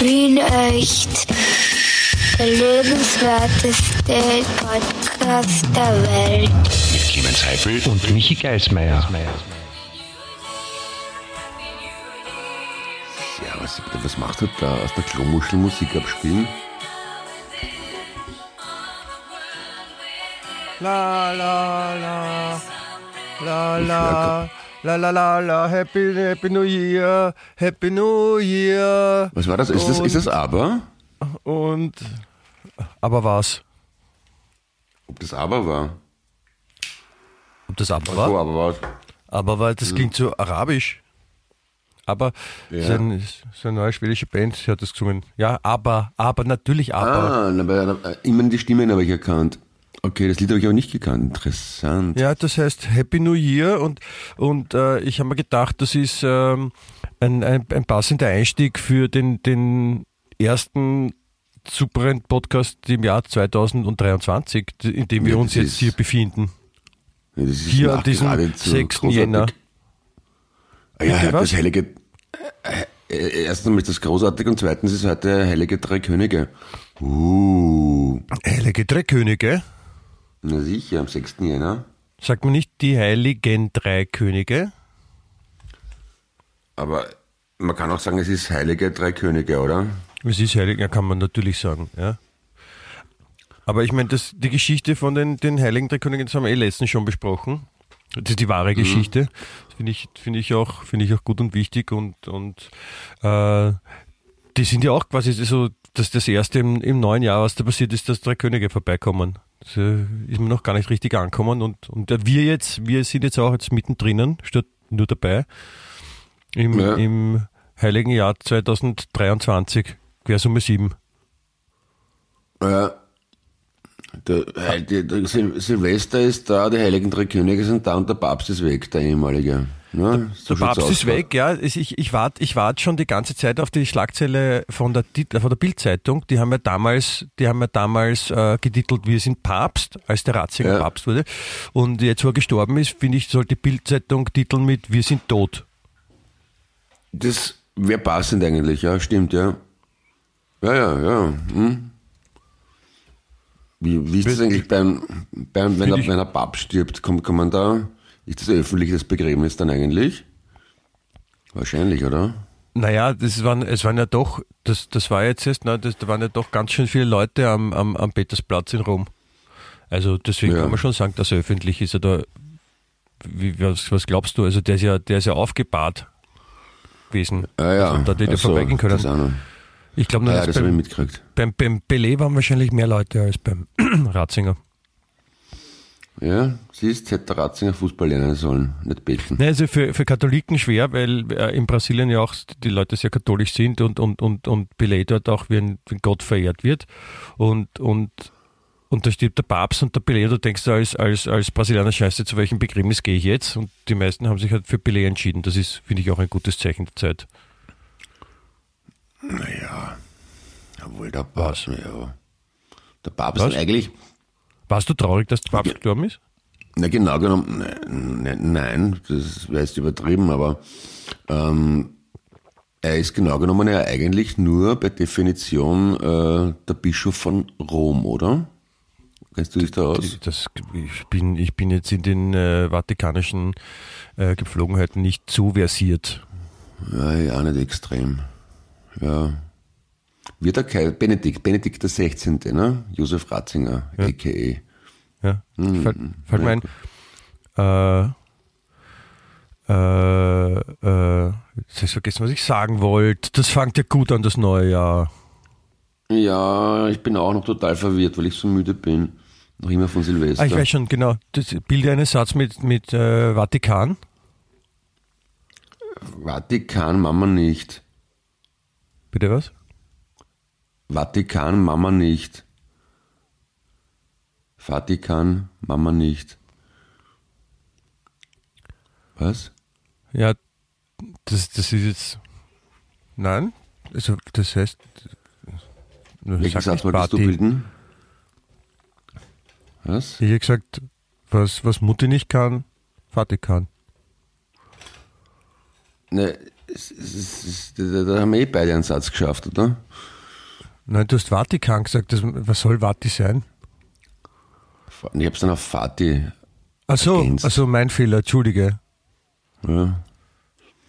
Wien echt. Der lebenswerteste Podcast der Welt. Mit Clemens Heifel und Michi Geismeier. Ja, was, was macht er da? Aus der Klomuschel Musik abspielen? La la la la la la la la la Happy Happy New Year Happy New Year Was war das? Ist das, ist das aber? und aber was? Ob das aber war? Ob das aber war? aber war. Aber weil das klingt so arabisch. Aber Ja. so, ein, so eine neue schwedische Band sie hat das gesungen. Ja, aber, aber natürlich aber. Ah, aber, immer die Stimmen habe ich erkannt. Okay, das Lied habe ich aber nicht gekannt. Interessant. Ja, das heißt Happy New Year und, und äh, ich habe mir gedacht, das ist ähm, ein, ein, ein passender Einstieg für den, den ersten Superend-Podcast im Jahr 2023, in dem wir Ja, uns jetzt ist hier befinden. Ja, das ist Hier an diesem geradezu 6. großartig. Jänner. Ah Ja, Bitte, das heilige. äh, äh, Erstens einmal ist das großartig und zweitens ist heute Heilige Drei Könige. Uh, Heilige Drei Könige. Na sicher, am 6. Jänner. Sagt man nicht die heiligen drei Könige? Aber man kann auch sagen, es ist Heilige Drei Könige, oder? Es ist heilig, ja, kann man natürlich sagen, ja. Aber ich meine, das, die Geschichte von den, den Heiligen Drei Königen, das haben wir eh letztens schon besprochen. Das ist die wahre Geschichte. Das finde ich, finde ich auch, finde ich auch gut und wichtig und, und, äh, die sind ja auch quasi so, dass das erste im, im neuen Jahr, was da passiert ist, dass drei Könige vorbeikommen. Das äh, ist mir noch gar nicht richtig angekommen und, und wir jetzt, wir sind jetzt auch jetzt mittendrin, statt nur dabei, im, Ja. im heiligen Jahr 2023, Quersumme 7. Ja. Der, der, der Sil Silvester ist da, die Heiligen Drei Könige sind da und der Papst ist weg, der ehemalige. Ne? Der schaut's Papst ist weg, ja. Ich, ich warte ich wart schon die ganze Zeit auf die Schlagzeile von der, von der Bildzeitung. Die haben ja damals, die haben ja damals äh, getitelt, wir sind Papst, als der Ratzinger Ja. Papst wurde. Und jetzt, wo er gestorben ist, finde ich, sollte die Bildzeitung titeln mit Wir sind tot. Das wäre passend eigentlich, ja, stimmt, ja. Ja, ja, ja. Hm? Wie, wie ist das eigentlich beim, beim wenn, er, wenn ein Papst stirbt, kommt, kann man da, ist das öffentlich das Begräbnis dann eigentlich? Wahrscheinlich, oder? Naja, das waren, es waren ja doch, das, das war jetzt erst, na, das, da waren ja doch ganz schön viele Leute am, am, am Petersplatz in Rom. Also deswegen Ja. kann man schon sagen, dass er öffentlich ist. Oder wie, was, was glaubst du? Also der ist ja, der ist ja aufgebahrt gewesen. Ah, ja. Also, da hätte er so, vorbeigehen können. Ich glaube nur, Ah, ja, das ich beim, mitgekriegt. beim, beim Belay waren wahrscheinlich mehr Leute als beim Ratzinger. Ja, siehst, hätte der Ratzinger Fußball lernen sollen, nicht beten. Ne, also für, für Katholiken schwer, weil äh, in Brasilien ja auch die Leute sehr katholisch sind und, und, und, und Pelé dort auch wie ein, wie Gott verehrt wird. Und, und, und da stirbt der Papst und der Pelé, du denkst als, als, als Brasilianer, scheiße, zu welchem Begräbnis gehe ich jetzt? Und die meisten haben sich halt für Pelé entschieden. Das ist, finde ich, auch ein gutes Zeichen der Zeit. Naja, obwohl der Papst, ja. Der Papst eigentlich, Warst du traurig, dass der Papst Ja. gestorben ist? na genau genommen, nein, nein, nein das wäre jetzt übertrieben, aber ähm, er ist genau genommen ja eigentlich nur bei Definition äh, der Bischof von Rom, oder? Kennst du dich da aus? Das, ich, bin, ich bin jetzt in den äh, vatikanischen äh, Gepflogenheiten nicht zu versiert. Ja, ja, nicht extrem. Ja. Wird er kein Benedikt, Benedikt der 16., ne? Josef Ratzinger, a.k.a. Ja. Mhm. Fällt, fällt mir ein, äh, äh, äh, jetzt hab ich vergessen, was ich sagen wollte. Das fängt ja gut an, das neue Jahr. Ja, ich bin auch noch total verwirrt, weil ich so müde bin. Noch immer von Silvester. Ah, ich weiß schon, genau. Das bilde einen Satz mit, mit äh, Vatikan. Vatikan Mama nicht. Bitte was? Vatikan Mama nicht. Vatikan Mama nicht. Was? Ja, das, das ist jetzt. Nein? Also, das heißt. Welchen sag Satz wolltest du bilden? Was? Ich hätte gesagt, was, was Mutti nicht kann, Vati kann. Ne, es, es, es, da, da haben wir eh beide einen Satz geschafft, oder? Nein, du hast Vatikan gesagt. Das, was soll Vati sein? Ich hab's dann auf Fatih. Ach so, Ergänzt. also mein Fehler, entschuldige. Ja.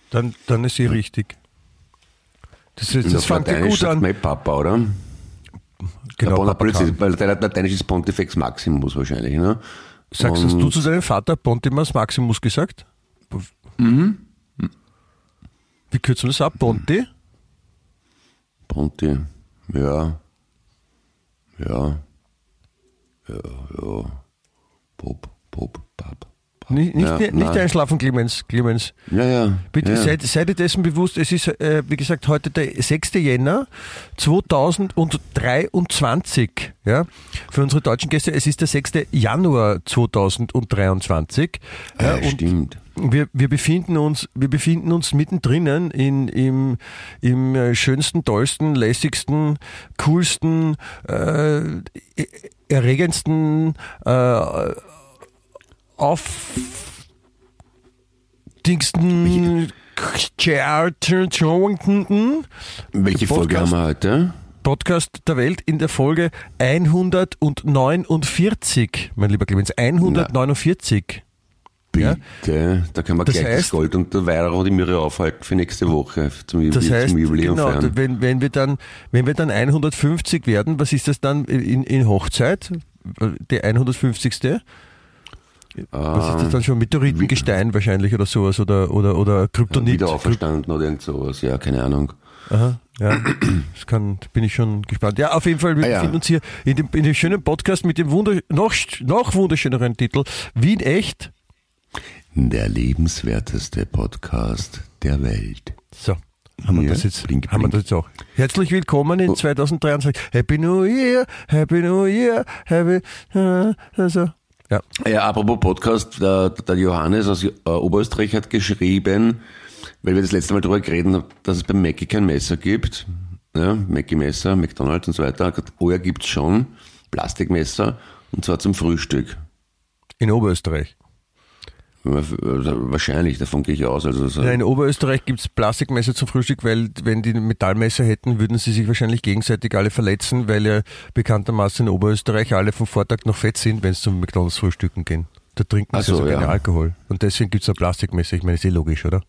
Dann, dann ist sie richtig. Das, ist, das fängt ja gut an. mein Papa, oder? Genau, der Papa kann. weil der Lateinisch ist Pontifex Maximus wahrscheinlich, ne? Sagst hast du zu deinem Vater Pontimus Maximus gesagt? Mhm. Wie kürzen wir das ab? Ponti? Ponti, ja. Ja. Ja, ja. Pop, Pop, Pap. Nicht, nicht, Ja, nicht nein. einschlafen, Clemens. Clemens. Ja, ja. Bitte ja. seid, seid ihr dessen bewusst, es ist, äh, wie gesagt, heute der 6. Jänner 2023. Ja? Für unsere deutschen Gäste, es ist der 6. Januar 2023. Ja, und stimmt. Wir, wir, befinden uns, wir befinden uns mittendrin in, im, im äh, schönsten, tollsten, lässigsten, coolsten, äh, erregendsten, äh, auf Dingsten Charlton Welche Folge haben Podcast. wir heute? Podcast der Welt in der Folge 149, mein lieber Clemens, 149. Ja? Bitte, da können wir Das gleich das heißt- Gold und der Weihrauch die Möhre aufhalten für nächste Woche zum, Das zum heißt, Jubiläum genau, feiern. wenn, wenn, wir dann, wenn wir dann 150 werden, was ist das dann in, in Hochzeit? Der 150. Was ist das dann schon? Meteoritengestein wahrscheinlich oder sowas oder, oder, oder Kryptonit? Wieder auferstanden oder irgend sowas, ja, keine Ahnung. Aha, ja, das kann, bin ich schon gespannt. Ja, auf jeden Fall, wir Ah, ja. befinden uns hier in dem, in dem schönen Podcast mit dem Wunder, noch, noch wunderschöneren Titel Wien echt. Der lebenswerteste Podcast der Welt. So, haben wir Ja, das jetzt, blink, haben wir blink. das jetzt auch. Herzlich willkommen in 2023. Happy New Year, Happy New Year, Happy, äh, also, ja. Ja, apropos Podcast, der, der Johannes aus äh, Oberösterreich hat geschrieben, weil wir das letzte Mal darüber geredet haben, dass es beim Mackie kein Messer gibt. Ja, Mackie-Messer, McDonalds und so weiter. Er gesagt, Oh ja, gibt's schon. Plastikmesser. Und zwar zum Frühstück. In Oberösterreich. Wahrscheinlich, davon gehe ich aus. Also so, Ja, in Oberösterreich gibt's Plastikmesser zum Frühstück, weil wenn die Metallmesser hätten, würden sie sich wahrscheinlich gegenseitig alle verletzen, weil ja bekanntermaßen in Oberösterreich alle vom Vortag noch fett sind, wenn sie zum McDonalds frühstücken gehen. Da trinken sie so, also keinen ja. Alkohol. Und deswegen gibt's ein Plastikmesser. Ich meine, ist eh logisch, oder?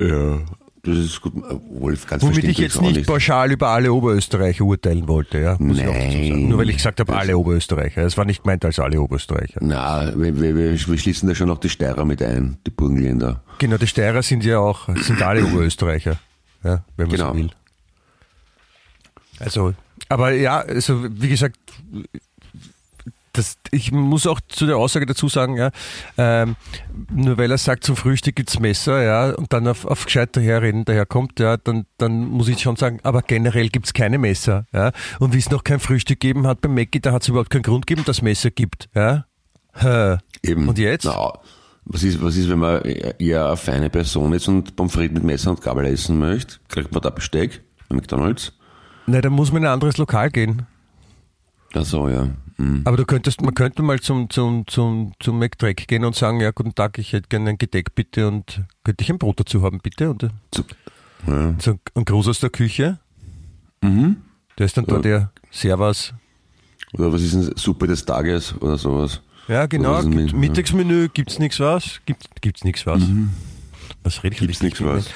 ja, das ist gut. Obwohl, ganz Womit ich jetzt auch nicht pauschal über alle Oberösterreicher urteilen wollte, ja. Muss ich auch dazu sagen. Nein. Nur weil ich gesagt habe, alle Oberösterreicher. Es war nicht gemeint als alle Oberösterreicher. Na, wir, wir, wir wir schließen da schon noch die Steirer mit ein, die Burgenländer. Genau, die Steirer sind ja auch, sind alle Oberösterreicher, ja, wenn man Genau. so will. Also, aber ja, also wie gesagt, das, ich muss auch zu der Aussage dazu sagen, ja, ähm, nur weil er sagt, zum Frühstück gibt's Messer, ja, und dann auf, auf gescheit daherreden daherkommt, ja, dann, dann muss ich schon sagen, aber generell gibt's keine Messer, ja. Und wie es noch kein Frühstück gegeben hat beim Mackie, da hat es überhaupt keinen Grund gegeben, dass es Messer gibt, ja. Hä. Eben. Und jetzt? Na, was ist, was ist, wenn man eher eine feine Person ist und Pommes frites mit Messer und Gabel essen möchte? Kriegt man da Besteck bei McDonalds? Na, da muss man in ein anderes Lokal gehen. Ach so, ja. Hm. Aber du könntest, man könnte mal zum, zum, zum, zum McDrack gehen und sagen, ja, guten Tag, ich hätte gerne ein Gedeck bitte und könnte ich ein Brot dazu haben, bitte? Und äh, So, ja. so ein Gruß aus der Küche. Mhm. Der ist dann da der Servus. Oder was ist denn Suppe des Tages oder sowas? Ja, genau. Gibt, mit- Mittagsmenü, gibt's nichts was? Gibt, gibt's nichts was? Was rede ich Mhm. Gibt's nichts was?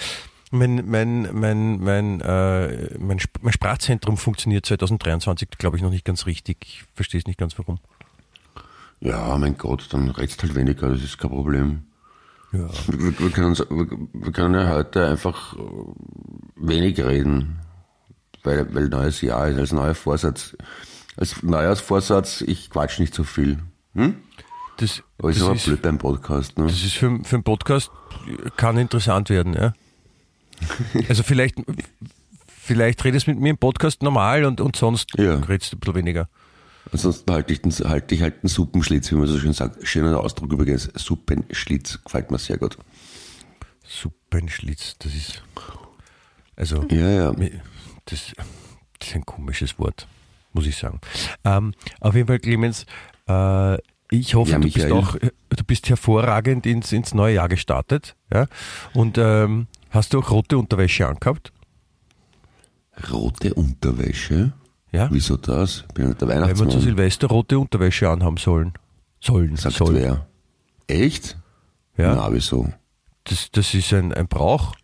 Mein, mein, mein, mein, äh, mein, Sp- mein Sprachzentrum funktioniert 2023, glaube ich, noch nicht ganz richtig. Ich verstehe es nicht ganz, warum. Ja, mein Gott, dann redst halt weniger, das ist kein Problem. Ja. Wir, wir, können, wir, wir können ja heute einfach äh, wenig reden, weil, weil neues Jahr ist, als neuer Vorsatz. Als Neujahrsvorsatz, ich quatsch nicht so viel. Hm? Das, Aber ist das aber blöd beim Podcast, ne? Das ist für, für einen Podcast kann interessant werden, ja. Also vielleicht, vielleicht redest du mit mir im Podcast normal und, und sonst Ja. redest du ein bisschen weniger. Ansonsten halte ich, den, halte ich halt einen Suppenschlitz, wie man so schön sagt. Schöner Ausdruck übrigens. Suppenschlitz gefällt mir sehr gut. Suppenschlitz, das ist. Also, Ja, ja. das, das ist ein komisches Wort, muss ich sagen. Ähm, auf jeden Fall, Clemens, äh, ich hoffe, Ja, du bist auch, du bist hervorragend ins, ins neue Jahr gestartet, ja. Und ähm, Hast du auch rote Unterwäsche angehabt? Rote Unterwäsche? Ja. Wieso das? Ich bin nicht der Weil wir zu Weihnachtsmann. Silvester rote Unterwäsche anhaben sollen. Sollen. Sagt sollen. wer? Echt? Ja. Na, wieso? Das, das ist ein, ein Brauch.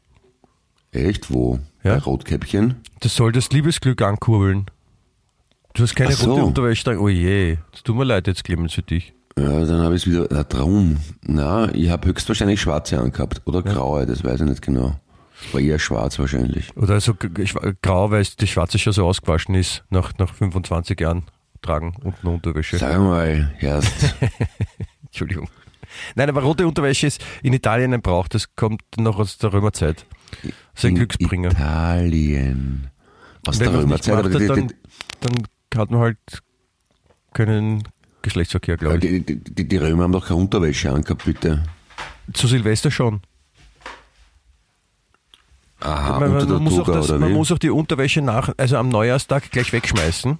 Echt? Wo? Ja. Bei Rotkäppchen? Das soll das Liebesglück ankurbeln. Du hast keine so. rote Unterwäsche. Oh je, das tut mir leid jetzt, Clemens, für dich. Ja, dann habe ich es wieder. Na, drum. Na, ich habe höchstwahrscheinlich schwarze angehabt. Oder graue, das weiß ich nicht genau. War eher schwarz wahrscheinlich. Oder so g- g- schwa- grau, weil die schwarze schon so ausgewaschen ist, nach, nach 25 Jahren tragen unten Unterwäsche. Sag mal, erst. Entschuldigung. Nein, aber rote Unterwäsche ist in Italien ein Brauch, das kommt noch aus der Römerzeit. Das ist ein in Glücksbringer. Italien. Aus Wenn der Römerzeit. die, dann, dann hat man halt keinen Geschlechtsverkehr, glaube ich. die, die, die, Römer haben doch keine Unterwäsche angehabt, bitte. Zu Silvester schon. Aha, man, unter man, der muss auch Toga das, oder man wie? muss auch die Unterwäsche nach, also am Neujahrstag gleich wegschmeißen.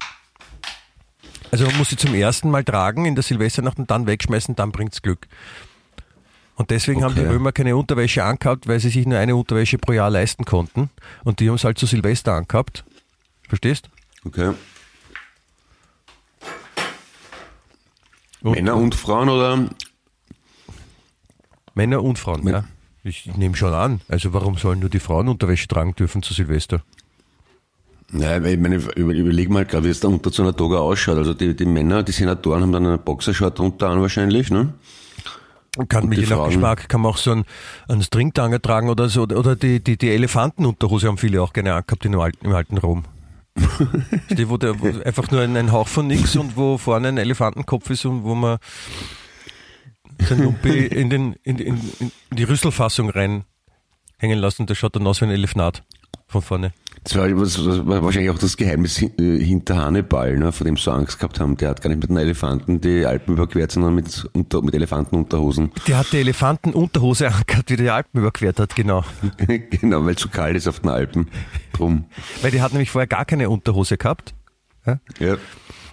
Also man muss sie zum ersten Mal tragen in der Silvesternacht und dann wegschmeißen, dann bringt's Glück. Und deswegen haben die Okay. Römer keine Unterwäsche angehabt, weil sie sich nur eine Unterwäsche pro Jahr leisten konnten. Und die haben es halt zu Silvester angehabt. Verstehst? Okay. Und Männer und Frauen oder? Männer und Frauen, Män- ja. Ich nehme schon an. Also warum sollen nur die Frauen Unterwäsche tragen dürfen zu Silvester? Nein, weil ich meine, über- überleg mal gerade, wie es da unter so einer Toga ausschaut. Also die, die Männer, die Senatoren haben dann einen Boxershort drunter an wahrscheinlich, ne? Kann je nach? Geschmack, kann man auch so einen, einen Stringtanger tragen oder so, oder die, die, die Elefantenunterhose haben viele auch gerne angehabt im alten, im alten Rom. Wo, der, wo einfach nur ein, ein Hauch von nix und wo vorne ein Elefantenkopf ist und wo man sein Lumpi in, den, in, in, in die Rüsselfassung reinhängen lassen. Der schaut dann aus wie ein Elefnat von vorne. Das war, das war wahrscheinlich auch das Geheimnis äh, hinter Hannibal, ne, vor dem sie so Angst gehabt haben. Der hat gar nicht mit einem Elefanten die Alpen überquert, sondern mit, unter, mit Elefantenunterhosen. Der hat die Elefantenunterhose angehabt, wie der die Alpen überquert hat, genau. genau, weil es so kalt ist auf den Alpen. Drum. Weil die hat nämlich vorher gar keine Unterhose gehabt. Ja.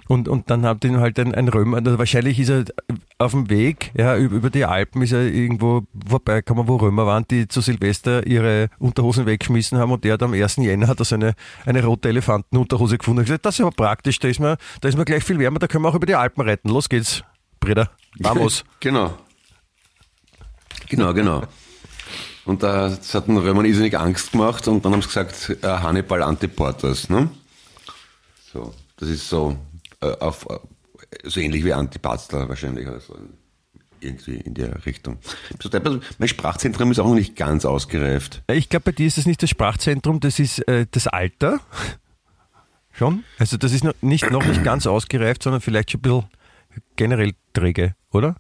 Und, und dann hat ihn halt ein, ein Römer, also wahrscheinlich ist er auf dem Weg, ja, über, die Alpen ist er irgendwo vorbeigekommen, wo Römer waren, die zu Silvester ihre Unterhosen weggeschmissen haben und der hat am 1. Jänner hat er so eine, rote Elefantenunterhose gefunden und gesagt, das ist aber praktisch, da ist mir, da ist mir gleich viel wärmer, da können wir auch über die Alpen reiten. Los geht's, Brüder. Vamos. Genau. Genau, genau. Und da das hat den Römern irrsinnig Angst gemacht und dann haben sie gesagt, äh, Hannibal Antiportas, ne? So, das ist so äh, auf, äh, so ähnlich wie Antipasta wahrscheinlich, also irgendwie in der Richtung. So, Mein Sprachzentrum ist auch noch nicht ganz ausgereift. Ich glaube, bei dir ist das nicht das Sprachzentrum, das ist äh, das Alter. Schon? Also das ist noch nicht, noch nicht ganz ausgereift, sondern vielleicht schon ein bisschen generell träge, oder?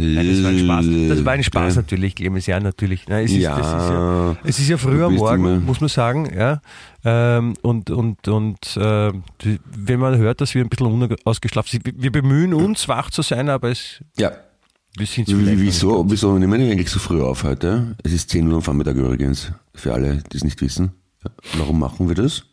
Nein, das war ein Spaß. Das war ein Spaß natürlich, Clemens, ja, natürlich. Nein, es, ist, Ja, ist ja, es ist ja früh am Morgen, immer- muss man sagen, ja. Ähm, und und, und äh, wenn man hört, dass wir ein bisschen unausgeschlafen sind, wir- bemühen uns, wach zu sein, aber es, Ja. wir sind Wieso, wieso nehmen wir eigentlich so früh auf heute? Es ist 10 Uhr am Vormittag übrigens, für alle, die es nicht wissen. Warum machen wir das?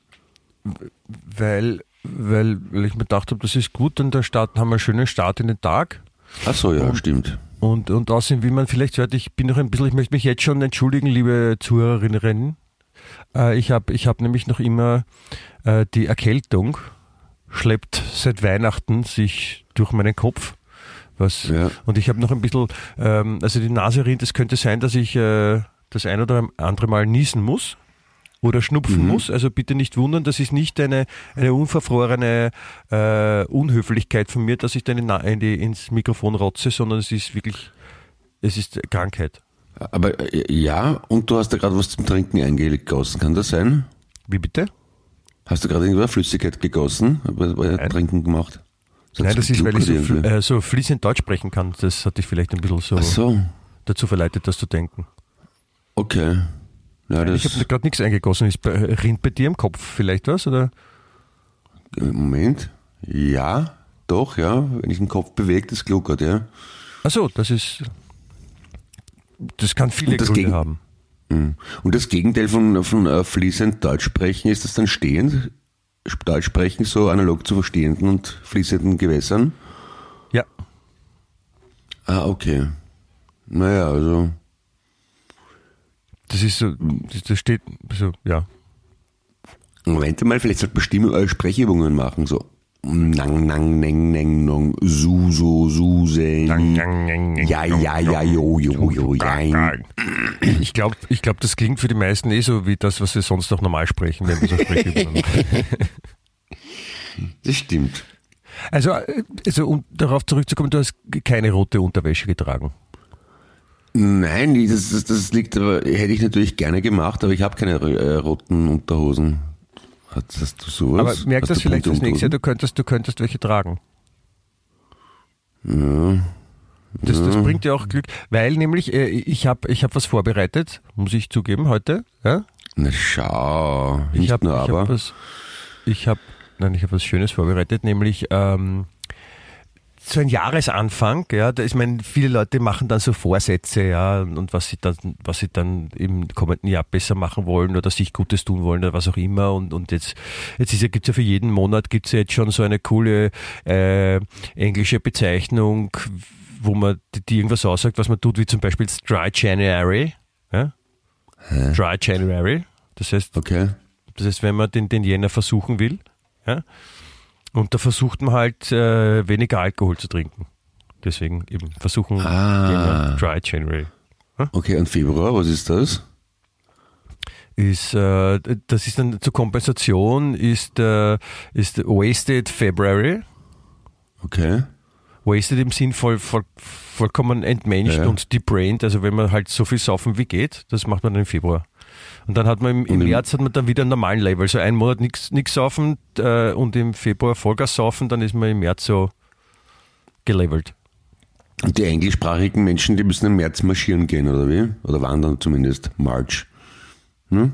Weil, weil, weil ich mir gedacht habe, das ist gut und dann starten, haben wir einen schönen Start in den Tag. Ach so, ja, stimmt. Und, und außerdem, wie man vielleicht hört, ich bin noch ein bisschen, ich möchte mich jetzt schon entschuldigen, liebe Zuhörerinnen. Äh, ich habe ich hab nämlich noch immer äh, die Erkältung, schleppt seit Weihnachten sich durch meinen Kopf. Was, Ja. Und ich habe noch ein bisschen, ähm, also die Nase rinnt, es könnte sein, dass ich äh, das ein oder andere Mal niesen muss oder schnupfen Mhm. muss. Also bitte nicht wundern, das ist nicht eine, eine unverfrorene äh, Unhöflichkeit von mir, dass ich dann in, die, ins Mikrofon rotze, sondern es ist wirklich, es ist Krankheit. Aber äh, ja, und du hast da gerade was zum Trinken eingegossen, kann das sein? Wie bitte? Hast du gerade irgendwas Flüssigkeit gegossen? Nein. Trinken gemacht? hat Nein, das ist, weil ich so, fl- äh, so fließend Deutsch sprechen kann. Das hat dich vielleicht ein bisschen so, so, dazu verleitet, das zu denken. okay. Ja, Ich habe gerade nichts eingegossen. Ist bei, rinnt bei dir im Kopf vielleicht was? Oder? Moment. Ja, doch, ja. Wenn ich den Kopf bewege, das gluckert, ja. Achso, das ist. Das kann viele das Gründe haben. Mhm. Und das Gegenteil von, von äh, fließend Deutsch sprechen, ist das dann stehend? Deutsch sprechen so analog zu verstehenden und fließenden Gewässern? Ja. Ah, okay. Naja, also. Das ist so, das, steht so, ja. Moment mal, vielleicht sollte man Stimme eure Sprechübungen machen, so. Nang, nang, neng, neng, nong, su, so, su, se, ja, ja, ja, jo, jo, jo, jein. Ich glaube, ich glaub, das klingt für die meisten eh so wie das, was wir sonst auch normal sprechen, wenn wir so Sprechübungen. Das stimmt. Also, also um darauf zurückzukommen, du hast keine rote Unterwäsche getragen. Nein, das, das, das liegt aber, hätte ich natürlich gerne gemacht, aber ich habe keine äh, roten Unterhosen. Hast, hast du sowas? Aber merk Hast das du vielleicht das nächste Jahr, du könntest, du könntest welche tragen. Ja. Das, das bringt dir auch Glück, weil nämlich äh, ich habe ich hab was vorbereitet, muss ich zugeben, heute. Ja? Na schau, nicht Ich habe nur ich aber. hab was, ich habe, nein, ich habe was Schönes vorbereitet, nämlich ähm, so ein Jahresanfang, ja, da ist mein, viele Leute machen dann so Vorsätze, ja, und, was sie dann, was sie dann im kommenden Jahr besser machen wollen oder sich Gutes tun wollen oder was auch immer. Und, und jetzt, jetzt ist ja, gibt's ja für jeden Monat gibt's ja jetzt schon so eine coole äh, englische Bezeichnung, wo man die, die irgendwas aussagt, was man tut, wie zum Beispiel Dry January. Ja? Dry January. Das heißt, Okay. das heißt, wenn man den, den Jänner versuchen will, ja, und da versucht man halt äh, weniger Alkohol zu trinken. Deswegen eben versuchen Ah. Dry January. Okay, und Februar, was ist das? Ist, äh, das ist dann zur Kompensation ist, äh, ist Wasted February. Okay. Wasted im Sinn voll, voll, vollkommen entmenscht Ja, und debrained, also wenn man halt so viel saufen wie geht, das macht man dann im Februar. Und dann hat man im, im März hat man dann wieder einen normalen Level, also einen Monat nichts saufen äh, und im Februar Vollgas saufen, dann ist man im März so gelevelt. Und die englischsprachigen Menschen, die müssen im März marschieren gehen, oder wie? Oder wandern zumindest. March. Hm?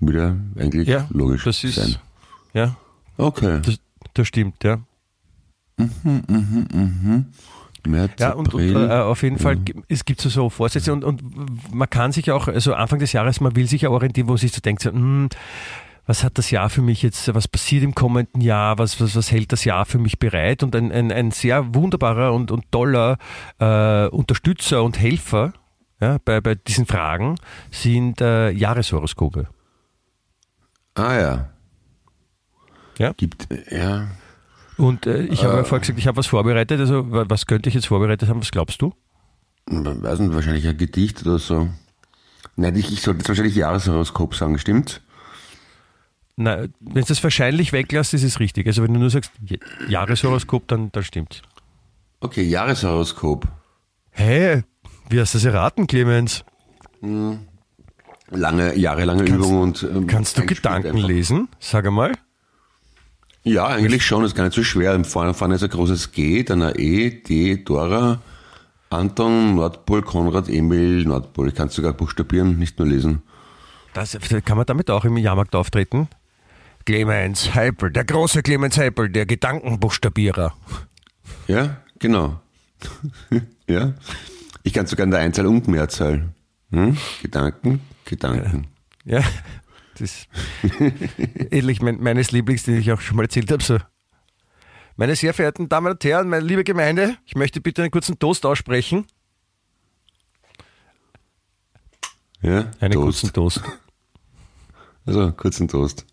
Wieder eigentlich Ja, logisch das ist, sein. ja, Okay. das, das stimmt, ja. März, Ja, und, und äh, auf jeden Fall, gi- es gibt so, so Vorsätze und, und man kann sich auch, also Anfang des Jahres, man will sich ja orientieren, wo man sich so denkt, so, hm, was hat das Jahr für mich jetzt, was passiert im kommenden Jahr, was, was, was hält das Jahr für mich bereit? Und ein, ein, ein sehr wunderbarer und, und toller äh, Unterstützer und Helfer ja, bei, bei diesen Fragen sind äh, Jahreshoroskope. ah ja. Ja. Gibt, ja. Und äh, ich habe ja vorher gesagt, ich habe was vorbereitet, also wa- was könnte ich jetzt vorbereitet haben, was glaubst du? Weiß nicht, wahrscheinlich ein Gedicht oder so. Nein, ich, ich sollte jetzt wahrscheinlich Jahreshoroskop sagen, stimmt? Na, wenn du das wahrscheinlich weglässt, ist es richtig. Also wenn du nur sagst Jahreshoroskop, dann, dann stimmt's. Okay, Jahreshoroskop. Hä? Wie hast du das erraten, Clemens? Lange, jahrelange Übung und. ähm, Kannst du Gedanken einfach. lesen? Sag einmal. Ja, eigentlich schon, ist gar nicht so schwer. Vorne, vorne ist ein großes G, dann ein E, D, Dora, Anton, Nordpol, Konrad, Emil, Nordpol. Ich kann es sogar buchstabieren, nicht nur lesen. Das, kann man damit auch im Jahrmarkt auftreten? Clemens Heipel, der große Clemens Heipel, der Gedankenbuchstabierer. Ja, genau. ja. Ich kann sogar in der Einzahl und Mehrzahl. Hm? Gedanken, Gedanken. Ja, das ähnlich mein, meines Lieblings, den ich auch schon mal erzählt habe. So. Meine sehr verehrten Damen und Herren, meine liebe Gemeinde, ich möchte bitte einen kurzen Toast aussprechen. Ja, Einen Toast. kurzen Toast. Also, kurzen Toast.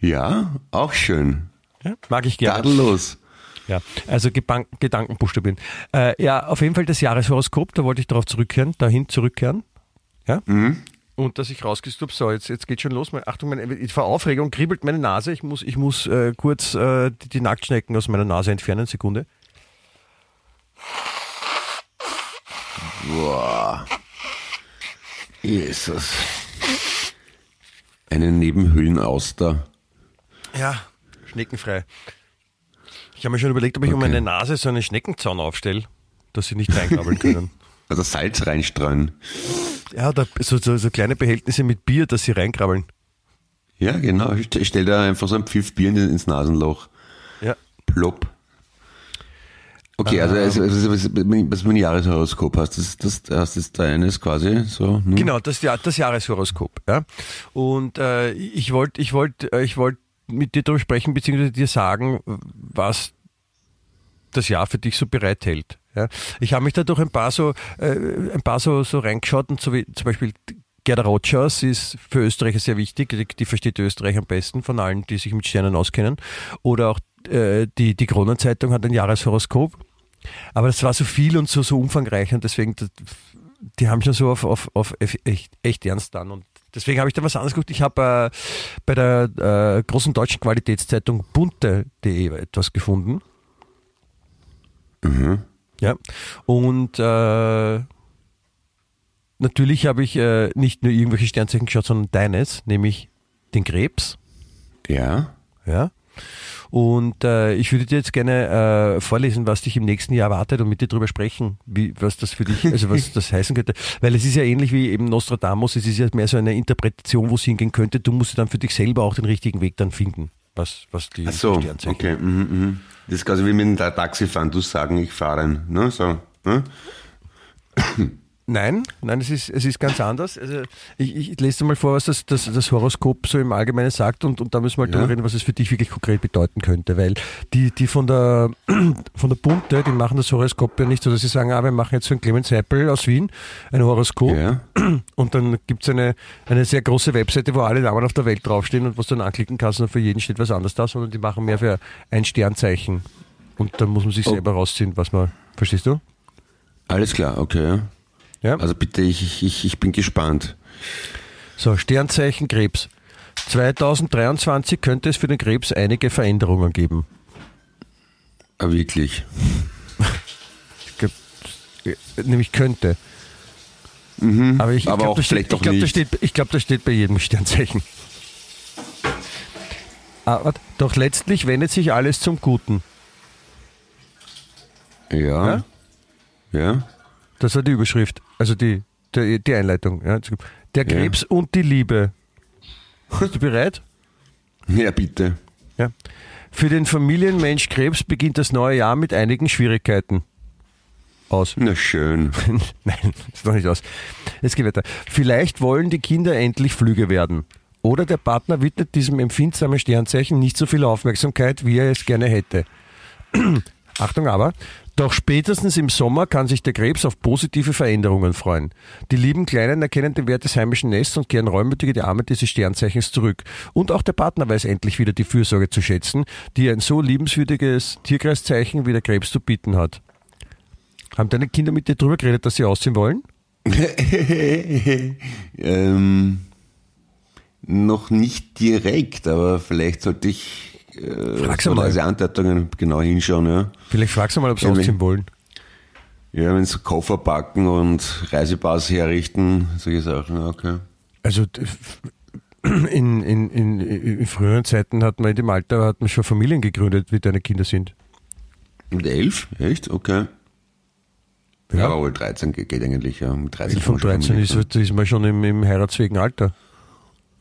Ja, auch schön. Ja, mag ich gerne. Tadellos. Ja, also Gebank Gedanken buchstabieren. Äh, ja, auf jeden Fall das Jahreshoroskop, da wollte ich darauf zurückkehren, dahin zurückkehren. Ja. Und dass ich rausgesucht habe, so, jetzt, jetzt geht schon los. Meine, Achtung, meine, vor Aufregung kribbelt meine Nase. Ich muss, ich muss äh, kurz äh, die, die Nacktschnecken aus meiner Nase entfernen. Sekunde. Boah. Jesus. Eine Nebenhöhlenauster. Ja, schneckenfrei. Ich habe mir schon überlegt, ob ich um Okay. meine Nase so einen Schneckenzaun aufstelle, dass sie nicht reinkrabbeln können. Also Salz reinstreuen. ja, da, so, so, so kleine Behältnisse mit Bier, dass sie reinkrabbeln. Ja, genau. Ich stell- stell da einfach so ein Pfiff Bier in- ins Nasenloch. Ja. Plopp. Okay, also, also, also was, was mein Jahreshoroskop hast, das, das, das ist deines quasi so. Ne? Genau, das, das Jahreshoroskop. Ja. Und äh, ich wollte ich wollt, äh, ich wollt mit dir darüber sprechen, beziehungsweise dir sagen, was das Jahr für dich so bereithält. Ja. Ich habe mich da durch ein paar so, äh, ein paar so, so reingeschaut und so wie zum Beispiel Gerda Rotschers ist für Österreicher sehr wichtig, die, die, versteht Österreich am besten von allen, die sich mit Sternen auskennen. Oder auch äh, die, die Kronenzeitung hat ein Jahreshoroskop. Aber das war so viel und so, so umfangreich und deswegen, die haben schon so auf, auf, auf echt, echt ernst dann. Und deswegen habe ich da was anderes geguckt. Ich habe äh, bei der äh, großen deutschen Qualitätszeitung bunte.de etwas gefunden. Mhm. Ja. Und äh, natürlich habe ich äh, nicht nur irgendwelche Sternzeichen geschaut, sondern deines, nämlich den Krebs. Ja. Ja. Und äh, ich würde dir jetzt gerne äh, vorlesen, was dich im nächsten Jahr erwartet und mit dir darüber sprechen, wie, was das für dich, also was das heißen könnte. Weil es ist ja ähnlich wie eben Nostradamus, es ist ja mehr so eine Interpretation, wo es hingehen könnte. Du musst dann für dich selber auch den richtigen Weg dann finden, was, was die Ach so, Sternzeichen. okay. Mhm, mhm. Das ist quasi wie mit dem Taxifahren. Du sagen, ich fahre. Ne? So, ne? Nein, nein, es ist, es ist ganz anders. Also ich, ich lese dir mal vor, was das, das, das Horoskop so im Allgemeinen sagt und, und da müssen wir halt Ja. drüber reden, was es für dich wirklich konkret bedeuten könnte. Weil die, die von der von der Bunte, die machen das Horoskop ja nicht so, dass sie sagen, ah, wir machen jetzt für einen Clemens Seppel aus Wien ein Horoskop Ja. und dann gibt es eine, eine sehr große Webseite, wo alle Namen auf der Welt draufstehen und was du dann anklicken kannst und für jeden steht was anderes da, sondern die machen mehr für ein Sternzeichen. Und dann muss man sich Oh. selber rausziehen, was man, verstehst du? Alles klar, okay. Ja. Ja. Also bitte, ich, ich, ich bin gespannt. So, Sternzeichen Krebs. 2023 könnte es für den Krebs einige Veränderungen geben. Ah, wirklich. Nämlich könnte. Aber ich, ich Mhm. Glaube, das, steht- ich glaub, das, nicht. steht, ich glaub, das steht bei jedem Sternzeichen. Aber doch letztlich wendet sich alles zum Guten. Ja. Ja. Das war die Überschrift, also die, die, die Einleitung. Ja. Der Ja. Krebs und die Liebe. Bist du bereit? Ja, bitte. Ja. Für den Familienmensch Krebs beginnt das neue Jahr mit einigen Schwierigkeiten. Aus. Na schön. Nein, ist noch nicht aus. Es geht weiter. Vielleicht wollen die Kinder endlich Flüge werden. Oder der Partner widmet diesem empfindsamen Sternzeichen nicht so viel Aufmerksamkeit, wie er es gerne hätte. Achtung aber, doch spätestens im Sommer kann sich der Krebs auf positive Veränderungen freuen. Die lieben Kleinen erkennen den Wert des heimischen Nests und kehren reumütig in die Arme dieses Sternzeichens zurück. Und auch der Partner weiß endlich wieder die Fürsorge zu schätzen, die ein so liebenswürdiges Tierkreiszeichen wie der Krebs zu bieten hat. Haben deine Kinder mit dir drüber geredet, dass sie ausziehen wollen? ähm, noch nicht direkt, aber vielleicht sollte ich äh, Frag so sie mal. genau hinschauen. Ja, Vielleicht fragst du mal, ob sie Ja, ausziehen wollen. ja wenn sie Koffer packen und Reisepass herrichten, solche Sachen. ja, Okay. Also in, in, in, in früheren Zeiten hat man in dem Alter hat man schon Familien gegründet, wie deine Kinder sind. Mit elf? Echt? Okay. Ja, aber wohl 13 geht, eigentlich, ja. Mit 13 11 von kann man schon 13 ist, ist man schon im, im heiratsfähigen Alter.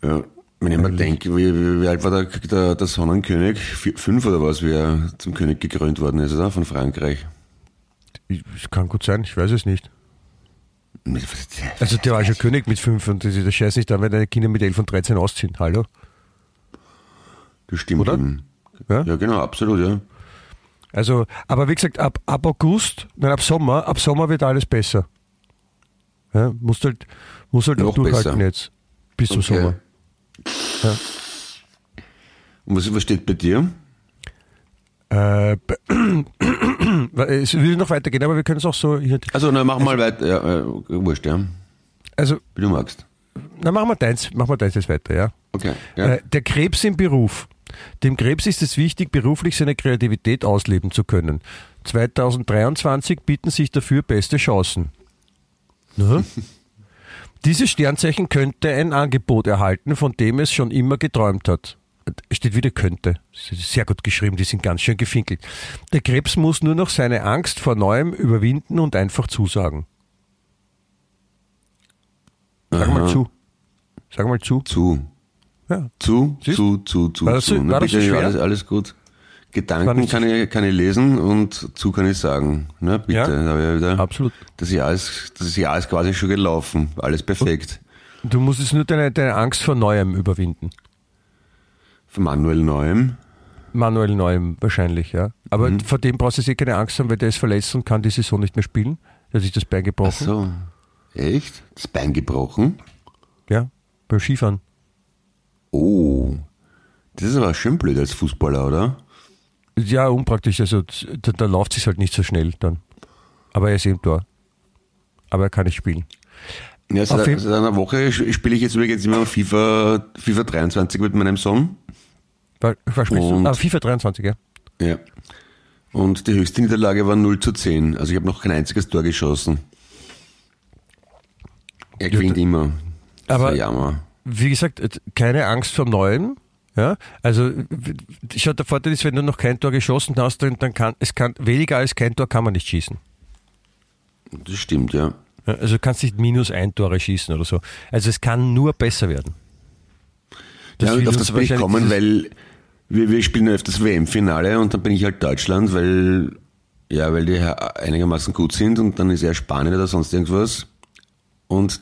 Ja, wenn ich mir denke, wie, wie, alt war der, der, der Sonnenkönig? Vier- Fünf oder was, wie er zum König gekrönt worden ist, oder? Von Frankreich. Ich- Es kann gut sein, ich weiß es nicht. Also der war schon König mit 5 und das ist der Scheiß nicht da, wenn deine Kinder mit 11 und 13 ausziehen. Hallo? Das stimmt. Oder? Ja? Ja, genau, absolut, ja. Also, aber wie gesagt, ab, ab August, nein, ab Sommer, ab Sommer wird alles besser. Ja, musst halt, musst halt noch durchhalten besser. jetzt. Bis zum Okay. Sommer. Ja. Und was, was steht bei dir? Äh, es würde noch weitergehen, aber wir können es auch so. Hier, Also, na, mach mal weiter. Ja, äh, wurscht, ja. also, Wie du magst. na machen wir deins, machen wir deins jetzt weiter, ja. Okay. Ja. Äh, der Krebs im Beruf. Dem Krebs ist es wichtig, beruflich seine Kreativität ausleben zu können. 2023 bieten sich dafür beste Chancen. Dieses Sternzeichen könnte ein Angebot erhalten, von dem es schon immer geträumt hat. Steht wieder könnte. Sehr gut geschrieben, die sind ganz schön gefinkelt. Der Krebs muss nur noch seine Angst vor Neuem überwinden und einfach zusagen. Sag mal Aha. zu. Sag mal zu. Zu. Ja. Zu, Siehst? zu, zu, zu, War das zu. war das so schwer? Alles, alles gut. Gedanken nicht so kann ich, kann ich lesen und zu kann ich sagen. Na, bitte. Ja? Ich wieder, Absolut. Das Jahr, ist, das Jahr ist quasi schon gelaufen. Alles perfekt. Du musst jetzt nur deine, deine Angst vor Neuem überwinden. Von Manuel Neuem. Manuel Neuem wahrscheinlich, ja. Aber Mhm. vor dem brauchst du sich keine Angst haben, weil der ist verletzt und kann die Saison nicht mehr spielen. Der hat sich das Bein Ach gebrochen. so. Echt? Das Bein gebrochen? Ja, beim Skifahren. Oh, das ist aber schön blöd als Fußballer, oder? Ja, unpraktisch. Also da, da läuft es halt nicht so schnell dann. Aber er ist eben da. Aber er kann nicht spielen. Ja, seit, seit einer Woche spiele ich jetzt übrigens immer FIFA, FIFA 23 mit meinem Sohn. Was, was spielst du? Ah, FIFA 23, ja. Ja. Und die höchste Niederlage war 0 zu 10. Also ich habe noch kein einziges Tor geschossen. Er gewinnt immer. Das Aber-. Wie gesagt, keine Angst vor Neuem. Ja, also schau, der Vorteil ist, wenn du noch kein Tor geschossen hast, dann, kann es kann weniger als kein Tor kann man nicht schießen. Das stimmt, ja. Ja, also du kannst nicht minus ein Tore schießen oder so. Also es kann nur besser werden. Das ja, und auf das will ich kommen, weil wir, wir spielen öfters WM-Finale und dann bin ich halt Deutschland, weil, ja, weil die einigermaßen gut sind und dann ist er Spanien oder sonst irgendwas. Und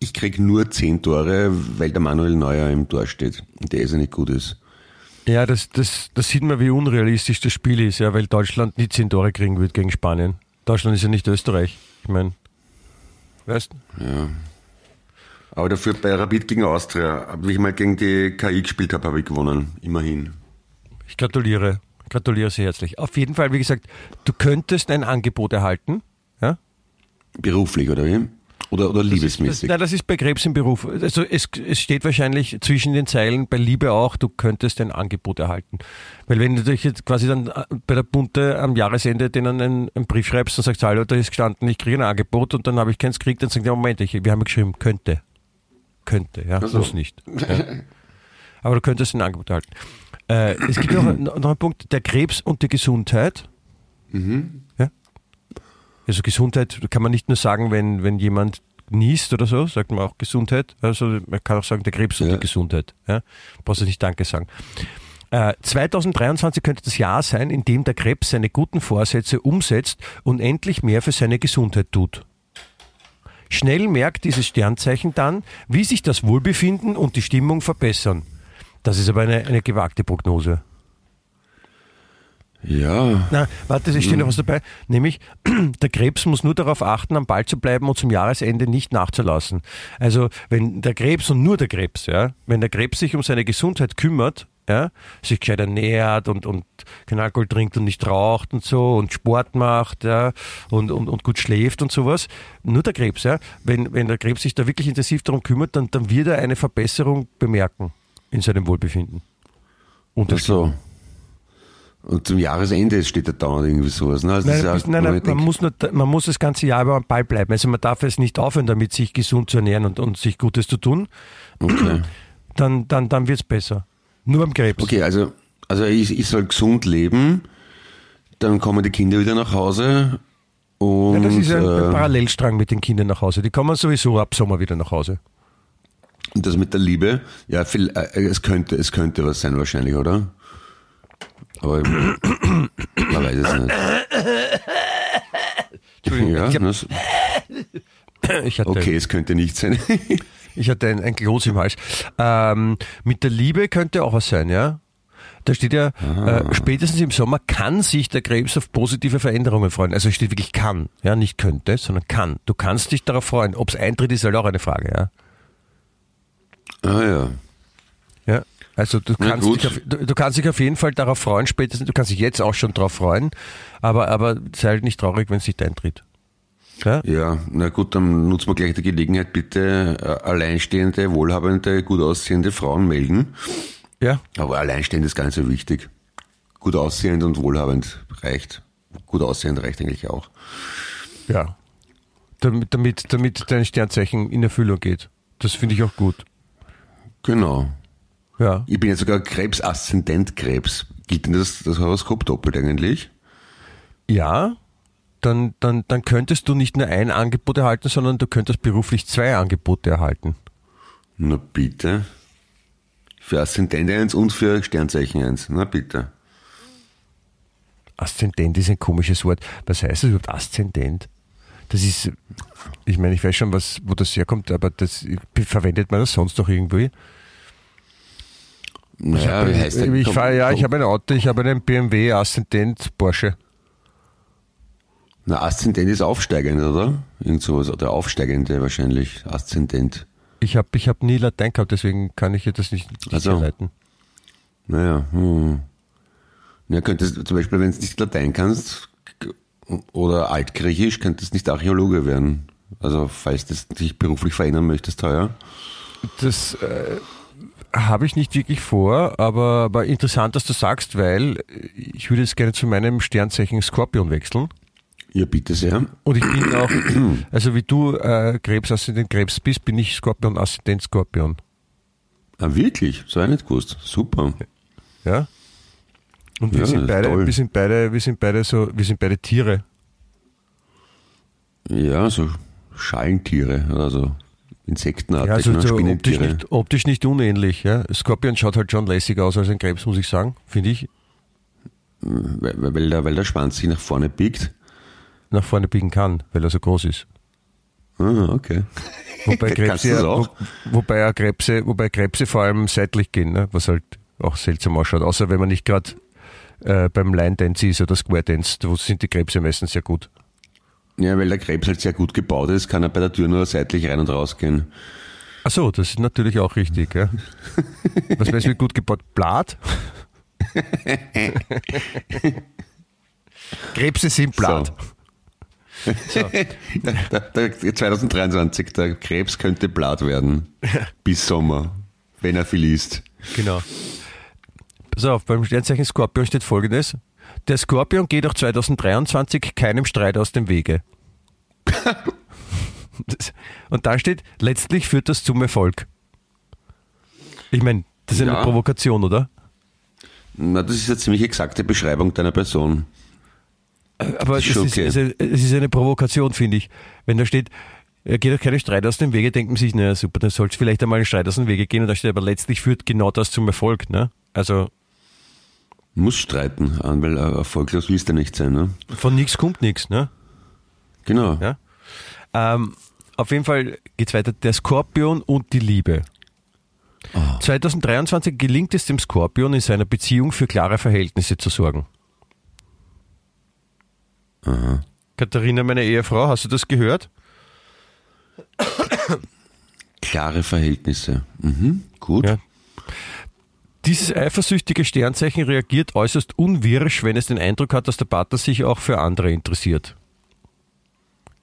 ich krieg nur 10 Tore, weil der Manuel Neuer im Tor steht und der ist ja nicht gut ist. Ja, das, das, das sieht man, wie unrealistisch das Spiel ist, ja, weil Deutschland nie zehn Tore kriegen wird gegen Spanien. Deutschland ist ja nicht Österreich. Ich meine, weißt Ja. Aber dafür bei Rapid gegen Austria, wie ich mal gegen die KI gespielt habe, habe ich gewonnen. Immerhin. ich gratuliere. Gratuliere sehr herzlich. Auf jeden Fall, wie gesagt, du könntest ein Angebot erhalten. Ja? Beruflich, oder wie? Oder, oder Das, liebesmäßig? nein, das ist bei Krebs im Beruf. Also es, es steht wahrscheinlich zwischen den Zeilen bei Liebe auch, du könntest ein Angebot erhalten. Weil wenn du dich jetzt quasi dann äh, bei der Bunte am Jahresende denen einen, einen Brief schreibst und sagst, hallo, da ist gestanden, ich kriege ein Angebot und dann habe ich keins gekriegt, dann sagt der Moment, ich, wir haben geschrieben, könnte. Könnte, ja, Ach so. muss nicht. Ja. Aber du könntest ein Angebot erhalten. Äh, es gibt noch, noch einen Punkt, der Krebs und die Gesundheit. Ja? Also Gesundheit kann man nicht nur sagen, wenn, wenn jemand niest oder so, sagt man auch Gesundheit. Also man kann auch sagen, der Krebs und Ja. die Gesundheit. Ja? Brauchst du nicht Danke sagen. Äh, 2023 könnte das Jahr sein, in dem der Krebs seine guten Vorsätze umsetzt und endlich mehr für seine Gesundheit tut. Schnell merkt dieses Sternzeichen dann, wie sich das Wohlbefinden und die Stimmung verbessern. Das ist aber eine, eine gewagte Prognose. Ja. Na, warte, es steht noch was dabei. Nämlich, der Krebs muss nur darauf achten, am Ball zu bleiben und zum Jahresende nicht nachzulassen. Also, wenn der Krebs und nur der Krebs, ja, wenn der Krebs sich um seine Gesundheit kümmert, ja, sich gescheit ernährt und, und keinen Alkohol trinkt und nicht raucht und so und Sport macht, ja, und, und, und gut schläft und sowas. Nur der Krebs, ja. Wenn, wenn der Krebs sich da wirklich intensiv darum kümmert, dann, dann wird er eine Verbesserung bemerken in seinem Wohlbefinden. Und so. Und zum Jahresende steht da dauernd irgendwie sowas. Ne? Also Nein, ist nein, nein, man, muss nur, man muss das ganze Jahr über am Ball bleiben. Also man darf es nicht aufhören, damit sich gesund zu ernähren und, und sich Gutes zu tun. okay. Dann, dann, dann wird es besser. Nur beim Krebs. okay, also, also ich, ich soll gesund leben, dann kommen die Kinder wieder nach Hause und Ja, das ist ein äh, Parallelstrang mit den Kindern nach Hause. Die kommen sowieso ab Sommer wieder nach Hause. und das mit der Liebe, ja, viel, äh, es könnte, es könnte was sein wahrscheinlich, oder? Aber man weiß es nicht. Ja, ich hab- Ich hatte, okay, es könnte nicht sein. ich hatte ein, ein Kloß im Hals. Ähm, mit der Liebe könnte auch was sein, ja? Da steht ja, äh, spätestens im Sommer kann sich der Krebs auf positive Veränderungen freuen. Also es steht wirklich kann, ja, nicht könnte, sondern kann. Du kannst dich darauf freuen. Ob es eintritt, ist halt auch eine Frage, ja. ah ja. Also du kannst, dich auf, du, du kannst dich auf jeden Fall darauf freuen, spätestens, du kannst dich jetzt auch schon darauf freuen, aber, aber sei halt nicht traurig, wenn es nicht eintritt. Ja? Ja, na gut, dann nutzen wir gleich die Gelegenheit, bitte äh, alleinstehende, wohlhabende, gut aussehende Frauen melden. ja. Aber alleinstehend ist gar nicht so wichtig. Gut aussehend und wohlhabend reicht. Gut aussehend reicht eigentlich auch. Ja. Damit, damit, damit dein Sternzeichen in Erfüllung geht. Das finde ich auch gut. Genau. Ja. Ich bin jetzt sogar Krebs, Aszendent Krebs. Gilt denn das, das Horoskop doppelt eigentlich? Ja. Dann, dann, dann könntest du nicht nur ein Angebot erhalten, sondern du könntest beruflich zwei Angebote erhalten. Na bitte. Für Aszendent 1 und für Sternzeichen 1. Na bitte. Aszendent ist ein komisches Wort. Was heißt das überhaupt Aszendent? Das ist, ich meine, ich weiß schon, was, wo das herkommt, aber das verwendet man das sonst noch irgendwie? Naja, wie heißt der? ich fahre ja, ich habe ein Auto, ich habe einen BMW Aszendent Porsche. Na, Aszendent ist aufsteigend, oder? Irgend sowas. Oder aufsteigende wahrscheinlich. Aszendent. Ich habe ich hab nie Latein gehabt, deswegen kann ich das nicht, nicht Also. herleiten. Naja, hm. Ja, könntest zum Beispiel, wenn du nicht Latein kannst oder Altgriechisch, könntest nicht Archäologe werden. Also, falls du dich beruflich verändern möchtest, teuer. Das äh, habe ich nicht wirklich vor, aber, aber interessant, dass du sagst, weil ich würde jetzt gerne zu meinem Sternzeichen Skorpion wechseln. Ja, bitte sehr. Und ich bin auch, also wie du äh, Krebsaszendent Krebs bist, bin ich Skorpion Aszendent Skorpion. Ah, wirklich? So nicht gewusst. Super. Ja? Und wir Ja, sind beide, toll. wir sind beide, wir sind beide so, wir sind beide Tiere. Ja, so Schalentiere oder so Insektenartig, Ja, also ne? so optisch, nicht, optisch nicht unähnlich. Ja? Skorpion schaut halt schon lässig aus als ein Krebs, muss ich sagen, finde ich. Weil, weil, der, weil der Schwanz sich nach vorne biegt. Nach vorne biegen kann, weil er so groß ist. Ah, okay. Wobei Krebse, wo, wobei, ja Krebse, wobei Krebse vor allem seitlich gehen, ne? was halt auch seltsam ausschaut. Außer wenn man nicht gerade äh, beim Line Dance ist oder Square Dance, wo sind die Krebse meistens sehr gut. Ja, weil der Krebs halt sehr gut gebaut ist, kann er bei der Tür nur seitlich rein und raus gehen. Ach so, das ist natürlich auch richtig. Ja. Was meinst du mit gut gebaut? Blatt? Krebse sind Blatt. So. Der, der, 2023, der Krebs könnte blatt werden. Bis Sommer, wenn er viel isst. Genau. Pass auf, beim Sternzeichen Skorpion steht folgendes. Der Skorpion geht auch 2023 keinem Streit aus dem Wege. Und da steht, letztlich führt das zum Erfolg. Ich meine, das ist eine Ja. Provokation, oder? Na, das ist eine ziemlich exakte Beschreibung deiner Person. Aber Ist es ist, okay. es ist- es ist eine Provokation, finde ich. Wenn da steht, er geht auch keinen Streit aus dem Wege, denkt man sich, naja super, dann soll es vielleicht einmal einen Streit aus dem Wege gehen und da steht aber letztlich führt genau das zum Erfolg. Ne? Also Muss streiten, an, weil erfolglos willst du nicht sein, ne? von nichts kommt nichts. Ne? Genau. Ja? Ähm, auf jeden Fall geht's weiter. Der Skorpion und die Liebe. 2023 gelingt es dem Skorpion in seiner Beziehung für klare Verhältnisse zu sorgen. Katharina, meine Ehefrau, hast du das gehört? Klare Verhältnisse. Mhm, gut. Ja. Dieses eifersüchtige Sternzeichen reagiert äußerst unwirsch, wenn es den Eindruck hat, dass der Partner sich auch für andere interessiert.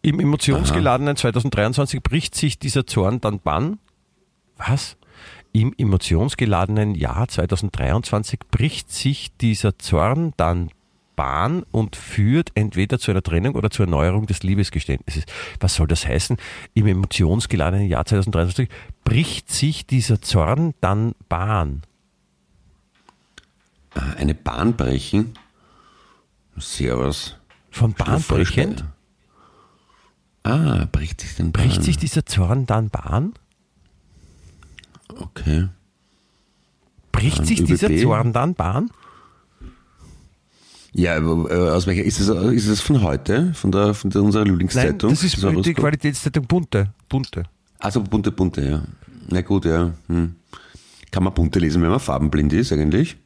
Im emotionsgeladenen 2023 bricht sich dieser Zorn dann Bann. Was? Im emotionsgeladenen Jahr 2023 bricht sich dieser Zorn dann Bahn und führt entweder zu einer Trennung oder zur Erneuerung des Liebesgeständnisses. Was soll das heißen? Im emotionsgeladenen Jahr 2023 bricht sich dieser Zorn dann Bahn. Ah, Eine Bahn brechen. Servus. Von Bahn brechend? Ah, bricht sich den Bahn. Bricht sich dieser Zorn dann Bahn? Okay. Bricht Bahn, sich dieser ÖBB? Zorn dann Bahn? Ja, aber, äh, aus welcher, ist es, ist es von heute? Von der, von der, unserer Nein, Lieblingszeitung? das ist Das die Horoskop? Qualitätszeitung Bunte. Bunte. Also bunte, bunte, ja. Na gut, ja. Hm. Kann man bunte lesen, wenn man farbenblind ist eigentlich?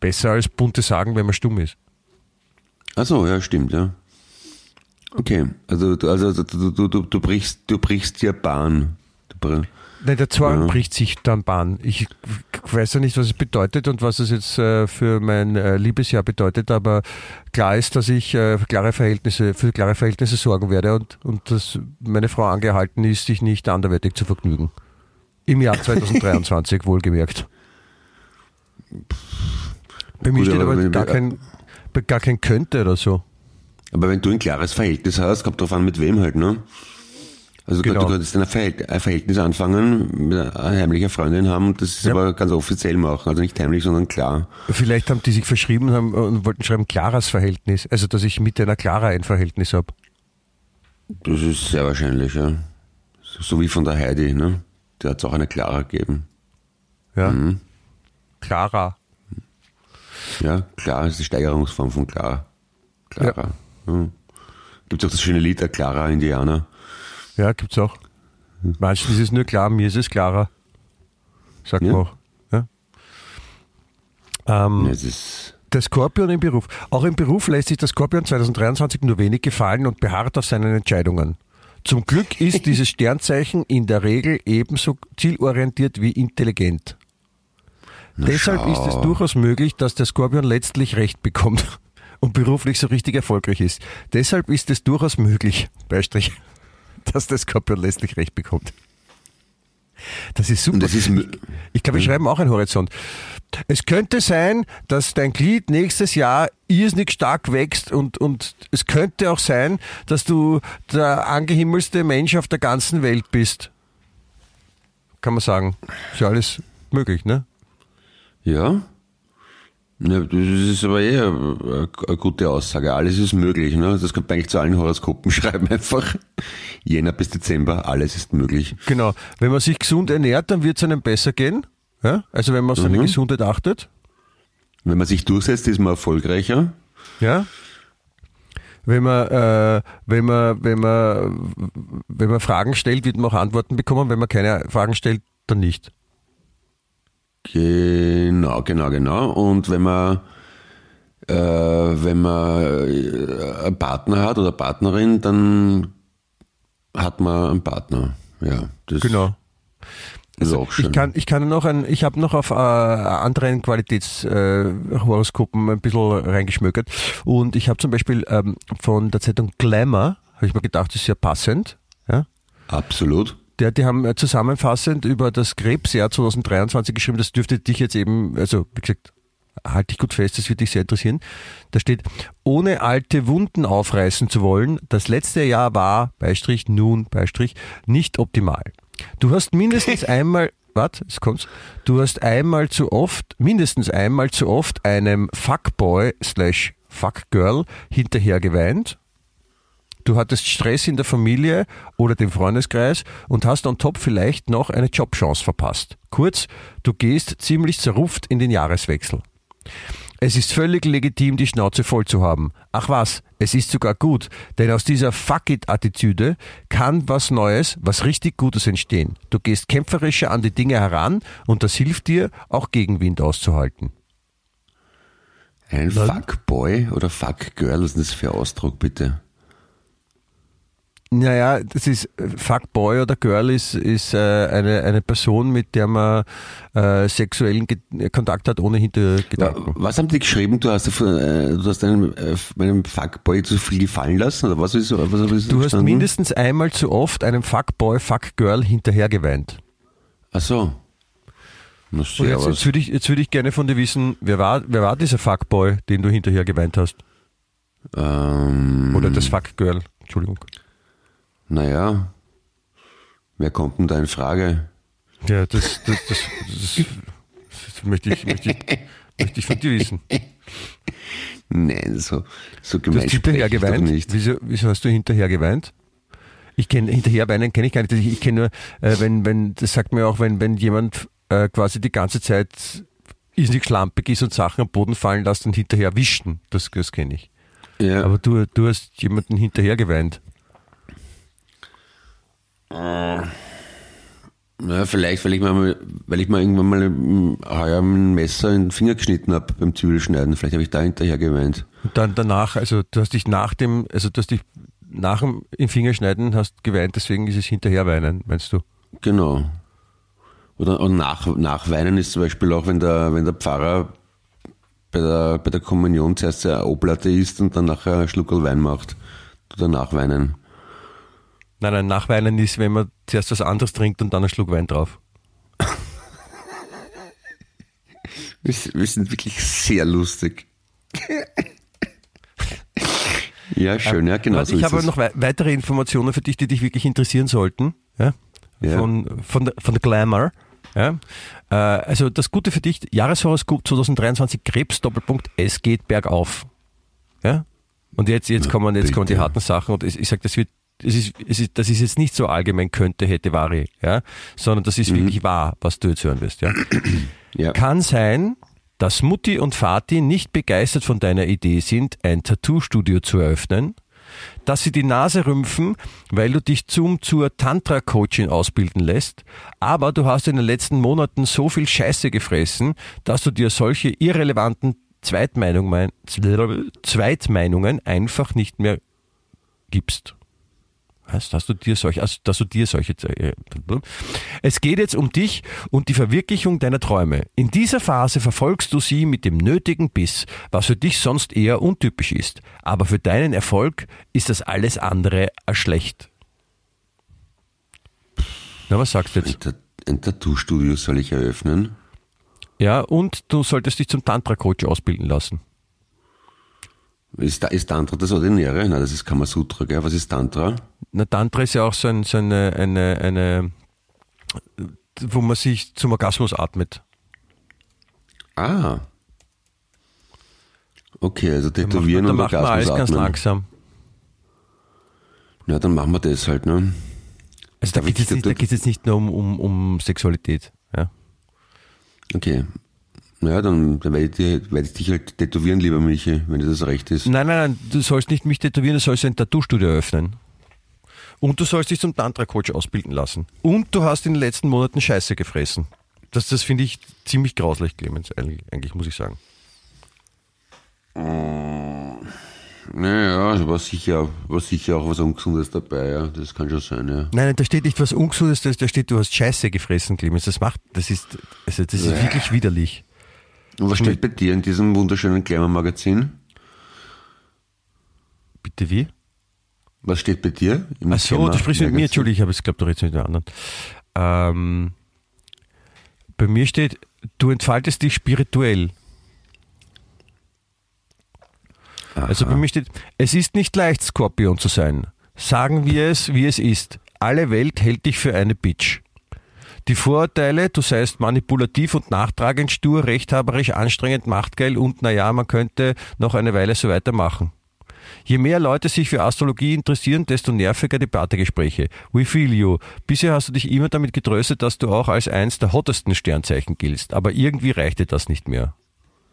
Besser als bunte sagen, wenn man stumm ist. Ach so, ja, stimmt, ja. Okay, also, du- also du, du, du, du brichst, du brichst dir Bahn. Du br- Nein, der Zorn Ja. bricht sich dann Bahn. Ich weiß ja nicht, was es bedeutet und was es jetzt äh, für mein äh, Liebesjahr bedeutet, aber klar ist, dass ich äh, für klare Verhältnisse, für klare Verhältnisse sorgen werde und, und dass meine Frau angehalten ist, sich nicht anderweitig zu vergnügen. Im Jahr 2023 wohlgemerkt. Bei mir steht aber gar kein, gar kein könnte oder so. Aber wenn du ein klares Verhältnis hast, kommt drauf an, mit wem halt, ne? Also du, Genau. du könntest ein Verhält- ein Verhältnis anfangen, mit einer heimlicher Freundin haben, und das ist Ja. aber ganz offiziell machen. Also nicht heimlich, sondern klar. Vielleicht haben die sich verschrieben und, haben, und wollten schreiben klares Verhältnis. Also, dass ich mit einer Clara ein Verhältnis habe. Das ist sehr wahrscheinlich, ja. So wie von der Heidi, ne? Der hat es auch eine Clara gegeben. Ja. Mhm. Clara. Ja, klar, ist die Steigerungsform von Clara. Clara. Ja. Gibt es auch das schöne Lied der Clara Indianer. Ja, gibt's auch. Manchen ist es nur klar, mir ist es klarer. Sagt Ja. auch. Ja? Ähm, Ja, Es Der Skorpion im Beruf. Auch im Beruf lässt sich der Skorpion 2023 nur wenig gefallen und beharrt auf seinen Entscheidungen. Zum Glück ist dieses Sternzeichen in der Regel ebenso zielorientiert wie intelligent. Deshalb schau. ist es durchaus möglich, dass der Skorpion letztlich recht bekommt und beruflich so richtig erfolgreich ist. Deshalb ist es durchaus möglich, Beistrich, dass der Skorpion letztlich recht bekommt. Das ist super. Das ist ich glaube, wir schreiben auch einen Horizont. Es könnte sein, dass dein Glied nächstes Jahr irrsinnig stark wächst und, und es könnte auch sein, dass du der angehimmelste Mensch auf der ganzen Welt bist. Kann man sagen. Ist ja alles möglich, ne? Ja. ja. Das ist aber eh eine, gute Aussage. Alles ist möglich. Ne? Das könnte man eigentlich zu allen Horoskopen schreiben einfach. Jänner bis Dezember, alles ist möglich. Genau. Wenn man sich gesund ernährt, dann wird es einem besser gehen. Ja? Also wenn man auf seine Gesundheit achtet. Wenn man sich durchsetzt, ist man erfolgreicher. Ja. Wenn man, äh, wenn man, wenn man, wenn man Fragen stellt, wird man auch Antworten bekommen. Wenn man keine Fragen stellt, dann nicht. Genau, genau, genau. Und wenn man, äh, wenn man äh, einen Partner hat oder Partnerin, dann hat man einen Partner. Ja, das Genau. schön. Ich kann, ich kann noch ein, ich habe noch auf äh, anderen Qualitätshoroskopen äh, ein bisschen reingeschmökert und ich habe zum Beispiel ähm, von der Zeitung Glamour, habe ich mir gedacht, das ist sehr passend. Ja? Absolut. Der, die haben äh, zusammenfassend über das Krebsjahr 2023 geschrieben, das dürfte dich jetzt eben, also wie gesagt, halte dich gut fest, das wird dich sehr interessieren. Da steht, ohne alte Wunden aufreißen zu wollen, das letzte Jahr war, Beistrich, nun, Beistrich, nicht optimal. Du hast mindestens einmal, warte, es kommt's, du hast einmal zu oft, mindestens einmal zu oft einem Fuckboy slash Fuckgirl hinterher geweint Du hattest Stress in der Familie oder dem Freundeskreis und hast on top vielleicht noch eine Jobchance verpasst. Kurz, du gehst ziemlich zerrupft in den Jahreswechsel. Es ist völlig legitim, die Schnauze voll zu haben. Ach was, es ist sogar gut, denn aus dieser Fuck-it-Attitüde kann was Neues, was richtig Gutes entstehen. Du gehst kämpferischer an die Dinge heran und das hilft dir, auch Gegenwind auszuhalten. Ein Fuckboy oder Fuckgirl, was ist das für ein Ausdruck, bitte? Naja, das ist äh, Fuckboy oder Girl ist, ist äh, eine, eine Person, mit der man äh, sexuellen Ge Kontakt hat, ohne Hintergedanken. Was haben die geschrieben? Du hast, äh, du hast einem, äh, einem Fuckboy zu viel gefallen lassen? Oder was ist, was ist Du hast verstanden? mindestens einmal zu oft einem Fuckboy, Fuckgirl hinterhergeweint. Ach so. Jetzt, jetzt würde ich, jetzt würde ich gerne von dir wissen, wer war, wer war dieser Fuckboy, den du hinterher geweint hast? Ähm, Oder das Fuckgirl, Entschuldigung. Naja, wer kommt denn da in Frage? Ja, das, das, das, das, möchte, ich, möchte, ich, möchte ich von dir wissen. Nein, so, so Du gemein hast ich doch geweint. nicht. Wieso, wieso hast du hinterher geweint? Ich kenne hinterher weinen kenne ich gar nicht. Ich, ich kenne nur, äh, wenn, wenn, das sagt mir auch, wenn, wenn jemand äh, quasi die ganze Zeit irrsinnig schlampig ist und Sachen am Boden fallen lässt und hinterher wischen. Das, das kenne ich. Ja, Aber du, du hast jemanden hinterher geweint. Ja, vielleicht, weil ich, mal, weil ich mal irgendwann mal mm, heuer ein Messer in den Finger geschnitten habe beim Zwiebelschneiden. Vielleicht habe ich da hinterher geweint. Und dann danach, also du hast dich nach dem, also du hast dich nach dem im Fingerschneiden hast geweint, deswegen ist es hinterher weinen, meinst du? Genau. Oder und nach, nachweinen ist zum Beispiel auch, wenn der, wenn der Pfarrer bei der, bei der Kommunion zuerst eine Oblate isst und dann nachher einen Schluckerl Wein macht. Danach weinen. Nein, nein, nachweinen ist, wenn man zuerst was anderes trinkt und dann einen Schluck Wein drauf. Wir, sind wirklich sehr lustig. ja, schön, ja, genau so ich habe noch wei- weitere Informationen für dich, die dich wirklich interessieren sollten. Ja? Ja. Von, von, der, von Glamour. Ja? Äh, also das Gute für dich, Jahreshoroskop 2023 Krebs Doppelpunkt, es geht bergauf. Ja? Und jetzt, jetzt, kommen, jetzt kommen die harten Sachen und ich, ich sage, das wird es ist, es ist, das ist jetzt nicht so allgemein könnte, hätte, Vari, ja, sondern das ist Mhm. wirklich wahr, was du jetzt hören wirst, ja. Ja. Kann sein, dass Mutti und Vati nicht begeistert von deiner Idee sind, ein Tattoo-Studio zu eröffnen, dass sie die Nase rümpfen, weil du dich zum zur Tantra-Coachin ausbilden lässt, aber du hast in den letzten Monaten so viel Scheiße gefressen, dass du dir solche irrelevanten Zweitmeinungen, Zweitmeinungen einfach nicht mehr gibst. Was? Dass du dir solche, also, dass du dir solche. Äh, es geht jetzt um dich und die Verwirklichung deiner Träume. In dieser Phase verfolgst du sie mit dem nötigen Biss, was für dich sonst eher untypisch ist. Aber für deinen Erfolg ist das alles andere als schlecht. Na, was sagst du jetzt? Ein, ein Tattoo-Studio soll ich eröffnen. Ja, und du solltest dich zum Tantra-Coach ausbilden lassen. Ist, ist Tantra das Ordinäre? Nein, das ist Kamasutra, gell? Was ist Tantra? Na, Tantra ist ja auch so, ein, so eine, eine, eine, wo man sich zum Orgasmus atmet. Ah. Okay, also tätowieren da und macht man, da macht man alles Orgasmus ganz atmen. langsam. Ja, dann machen wir das halt, ne? Also da geht es jetzt nicht nur um, um, um Sexualität. Ja. Okay. Ja, dann, dann werde ich, dir- werde ich dich halt tätowieren, lieber Michi, wenn dir das recht ist. Nein, nein, nein, du sollst nicht mich tätowieren, du sollst ein Tattoo-Studio eröffnen. Und du sollst dich zum Tantra-Coach ausbilden lassen. Und du hast in den letzten Monaten Scheiße gefressen. Das, das finde ich ziemlich grauslich, Clemens, eigentlich, muss ich sagen. Naja, also war sicher, war sicher auch was Ungesundes dabei, ja. Das kann schon sein, ja. Nein, nein, da steht nicht was Ungesundes, da steht, du hast Scheiße gefressen, Clemens. Das macht, das ist, also das ist wirklich widerlich. Und was steht bei dir in diesem wunderschönen Glamour-Magazin? Bitte wie? Was steht bei dir? Im Ach so, du sprichst mit mir? Entschuldigung, ich habe es glaubt, du redest mit den anderen. Ähm, bei mir steht, du entfaltest dich spirituell. Also bei mir steht, es ist nicht leicht, Skorpion zu sein. Sagen wir es, wie es ist. Alle Welt hält dich für eine Bitch. Die Vorurteile, du seist manipulativ und nachtragend, stur, rechthaberisch, anstrengend, machtgeil und naja, man könnte noch eine Weile so weitermachen. Je mehr Leute sich für Astrologie interessieren, desto nerviger Debattegespräche. We feel you. Bisher hast du dich immer damit getröstet, dass du auch als eins der hottesten Sternzeichen giltst, aber irgendwie reichte das nicht mehr.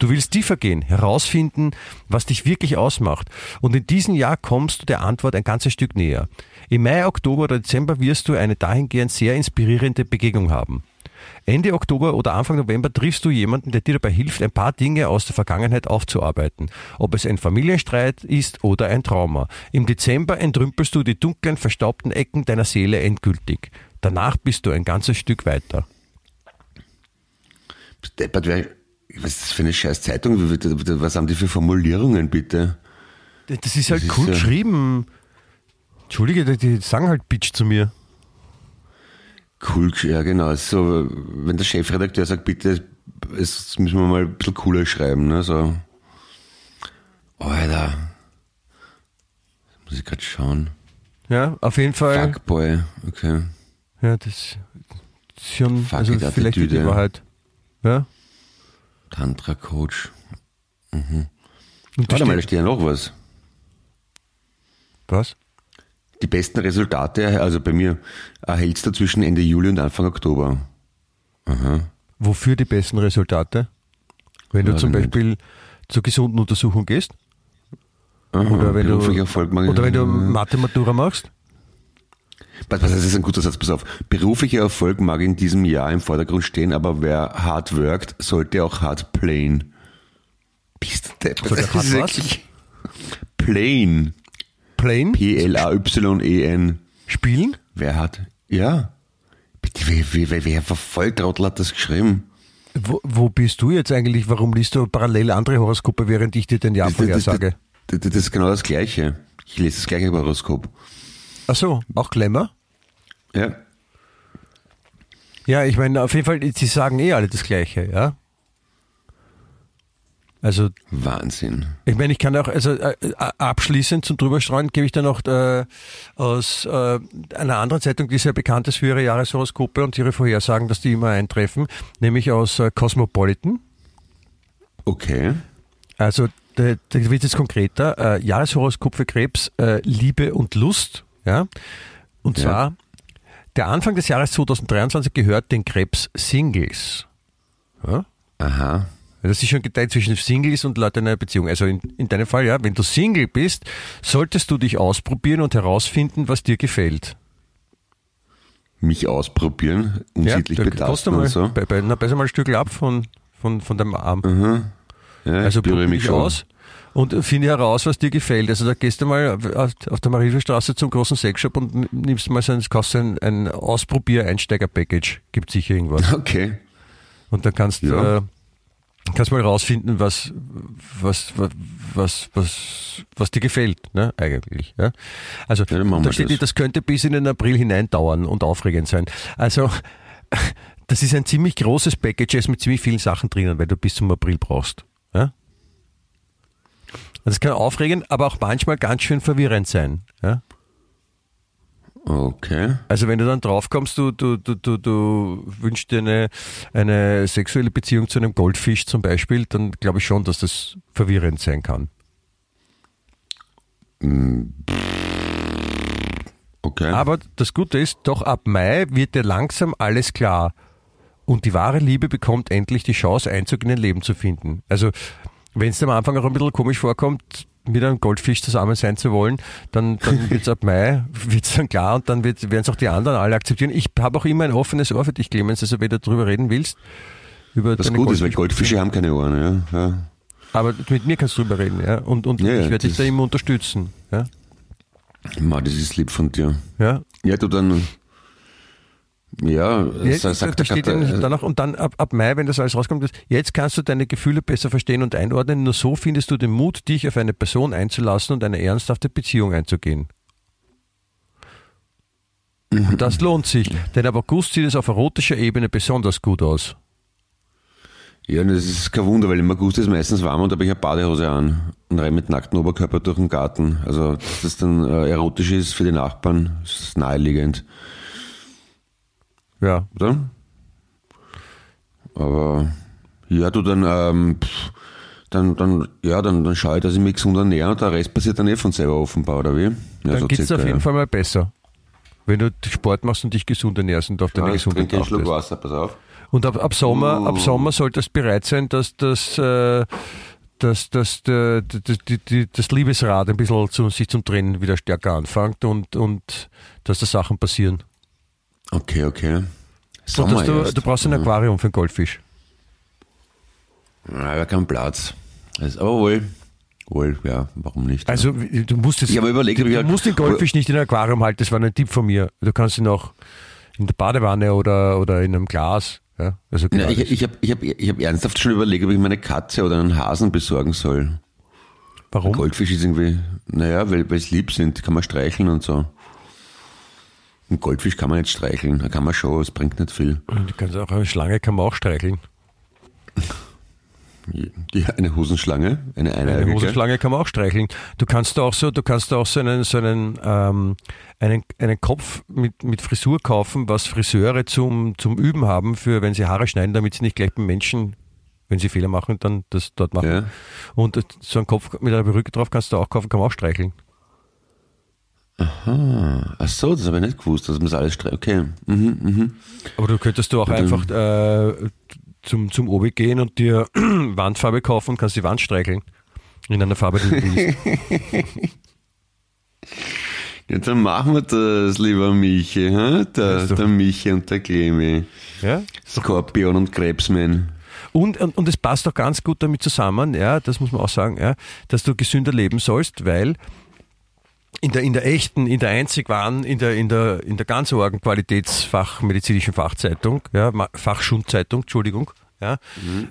Du willst tiefer gehen, herausfinden, was dich wirklich ausmacht. Und in diesem Jahr kommst du der Antwort ein ganzes Stück näher. Im Mai, Oktober oder Dezember wirst du eine dahingehend sehr inspirierende Begegnung haben. Ende Oktober oder Anfang November triffst du jemanden, der dir dabei hilft, ein paar Dinge aus der Vergangenheit aufzuarbeiten. Ob es ein Familienstreit ist oder ein Trauma. Im Dezember entrümpelst du die dunklen, verstaubten Ecken deiner Seele endgültig. Danach bist du ein ganzes Stück weiter. Deppert, was ist das für eine scheiß Zeitung? Was haben die für Formulierungen, bitte? Das ist halt Das ist cool ja- geschrieben. Entschuldige, die, sagen halt Bitch zu mir. Cool, ja genau. So, wenn der Chefredakteur sagt, bitte, es müssen wir mal ein bisschen cooler schreiben, ne? So. Alter. Muss ich gerade schauen. Ja, auf jeden Fall. Fuckboy, okay. Ja, das ist schon, Fuck also vielleicht die. Wahrheit. Ja. Tantra-Coach. Da Warte mal, da steht, ja noch was. was? Die besten Resultate, also bei mir, erhältst du zwischen Ende Juli und Anfang Oktober. Wofür die besten Resultate? Wenn du Ja, zum nicht. Beispiel zur gesunden Untersuchung gehst? Aha, Oder wenn du, Erfolg oder wenn du Mathe-Matura machst? Was, was, das ist ein guter Satz, pass auf. Beruflicher Erfolg mag in diesem Jahr im Vordergrund stehen, aber wer hart workt, sollte auch hart playen. Bist du deppert? Sollte hart ist was? Playen. Plain? P-L-A-Y-E-N. Spielen? Wer hat, ja. Bitte, wer, wer, wer, Volltrottel hat das geschrieben? Wo, wo bist du jetzt eigentlich? Warum liest du parallel andere Horoskope, während ich dir den Jahr Das, das, das, das, das ist genau das Gleiche. Ich lese das gleiche Horoskop. Ach so, auch Glamour? Ja. Ja, ich meine, auf jeden Fall, sie sagen eh alle das Gleiche, ja? Also, Wahnsinn. ich meine, ich kann auch, also äh, äh, abschließend zum Drüberstreuen gebe ich dann noch äh, aus äh, einer anderen Zeitung, die sehr bekannt ist für ihre Jahreshoroskope und ihre Vorhersagen, dass die immer eintreffen, nämlich aus äh, Cosmopolitan. Okay. Also, da, da wird jetzt konkreter. Äh, Jahreshoroskop für Krebs, Liebe und Lust. Ja? Und Ja. zwar, der Anfang des Jahres 2023 gehört den Krebs Singles. Ja? Aha. Das ist schon geteilt zwischen Singles und Leuten in einer Beziehung. Also in, in deinem Fall, ja, wenn du Single bist, solltest du dich ausprobieren und herausfinden, was dir gefällt. Mich ausprobieren, unsittlich da betasten mal, und so. bei, bei, na, besser mal ein Stück ab von, von, von deinem Arm. Ja, Also probier mich schon. aus und finde heraus, was dir gefällt. Also da gehst du mal auf der Marienstraße zum großen Sexshop und nimmst mal so ein, kaufst ein, ein Ausprobier-Einsteiger-Package. Gibt sicher irgendwas. Okay. Und dann kannst du Ja. äh, kannst mal rausfinden, was, was, was, was, was, was dir gefällt, ne, eigentlich. Ja? Also Ja, da steht, das. das könnte bis in den April hinein dauern und aufregend sein. Also das ist ein ziemlich großes Package jetzt mit ziemlich vielen Sachen drinnen, weil du bis zum April brauchst. Ja? Das kann aufregend, aber auch manchmal ganz schön verwirrend sein. Ja? Okay. Also wenn du dann draufkommst, du, du, du, du, du wünschst dir eine, eine sexuelle Beziehung zu einem Goldfisch zum Beispiel, dann glaube ich schon, dass das verwirrend sein kann. Okay. Aber das Gute ist, doch ab Mai wird dir langsam alles klar. Und die wahre Liebe bekommt endlich die Chance, Einzug in dein Leben zu finden. Also, wenn es am Anfang auch ein bisschen komisch vorkommt, mit einem Goldfisch zusammen sein zu wollen, dann, dann wird es ab Mai wird's dann klar und dann werden es auch die anderen alle akzeptieren. Ich habe auch immer ein offenes Ohr für dich, Clemens, also wenn du darüber reden willst. Über gut ist, weil Goldfisch- Goldfische haben keine Ohren, ja. ja. Aber mit mir kannst du drüber reden, ja. Und, und Ja, ich werde dich da immer unterstützen. Ja. Ma, das ist lieb von dir. Ja. Ja, du dann. Ja, Ja, sa- sagt da steht danach, und dann ab, ab Mai, wenn das alles rauskommt, ist, jetzt kannst du deine Gefühle besser verstehen und einordnen. Nur so findest du den Mut, dich auf eine Person einzulassen und eine ernsthafte Beziehung einzugehen. Und das lohnt sich, denn ab August sieht es auf erotischer Ebene besonders gut aus. Ja, das ist kein Wunder, weil im August ist meistens warm und da habe ich eine Badehose an und rein mit nacktem Oberkörper durch den Garten. Also, dass das dann äh, erotisch ist für die Nachbarn, ist naheliegend, Ja. oder? Aber ja, du dann, ähm, pff, dann, dann, ja, dann, dann schaue ich, dass ich mich gesund ernähre und der Rest passiert dann eh von selber offenbar, oder wie? Ja, Dann so geht's dir auf jeden ja. Fall mal besser. Wenn du Sport machst und dich gesund ernährst und auf deine Ja, ich Gesundheit trinke einen Schluck achtest. Wasser, pass auf. Und ab, ab Sommer, Uh. ab Sommer solltest du bereit sein, dass das, äh, dass, dass, das, das Liebesrad ein bisschen zu, sich zum Drehen wieder stärker anfängt und, und dass da Sachen passieren. Okay, okay. Dass du, erst. du brauchst ein. Aquarium für einen Goldfisch. Ja, aber kein Platz. Das, aber wohl, wohl, ja, warum nicht? Also du musst jetzt, Ich habe überlegt, du halt- musst den Goldfisch nicht in einem Aquarium halten, das war ein Tipp von mir. Du kannst ihn auch in der Badewanne oder, oder in einem Glas. Ja? Also genau ich ich habe ich hab, ich hab ernsthaft schon überlegt, ob ich meine Katze oder einen Hasen besorgen soll. Warum? Goldfisch ist irgendwie, naja, weil weil es lieb sind, kann man streicheln und so. Ein Goldfisch kann man nicht streicheln, da kann man schon, es bringt nicht viel. Du kannst auch eine Schlange kann man auch streicheln. Die, eine Hosenschlange, eine Eine. Hosenschlange kann man auch streicheln. Du kannst auch so, du kannst auch so einen, so einen, ähm, einen, einen Kopf mit, mit Frisur kaufen, was Friseure zum, zum Üben haben, für wenn sie Haare schneiden, damit sie nicht gleich beim Menschen, wenn sie Fehler machen, dann das dort machen. Ja. Und so einen Kopf mit einer Perücke drauf kannst du auch kaufen, kann man auch streicheln. Ach so, das habe ich nicht gewusst, dass man das alles streichelt. Okay. Mhm, mhm. Aber du könntest du auch einfach äh, zum, zum Obi gehen und dir Wandfarbe kaufen und kannst die Wand streicheln. In einer Farbe, die du willst. Ja, dann machen wir das, lieber Michi, hä? Der, der Michi und der Clemi. ja? Skorpion und Krebsman. Und, und, und es passt auch ganz gut damit zusammen, ja, das muss man auch sagen, ja, dass du gesünder leben sollst, weil in der, in der echten, in der einzig wahren, in der, in der, in der ganz argen Qualitätsfachmedizinischen Fachzeitung, ja, Fachschundzeitung, Entschuldigung, ja,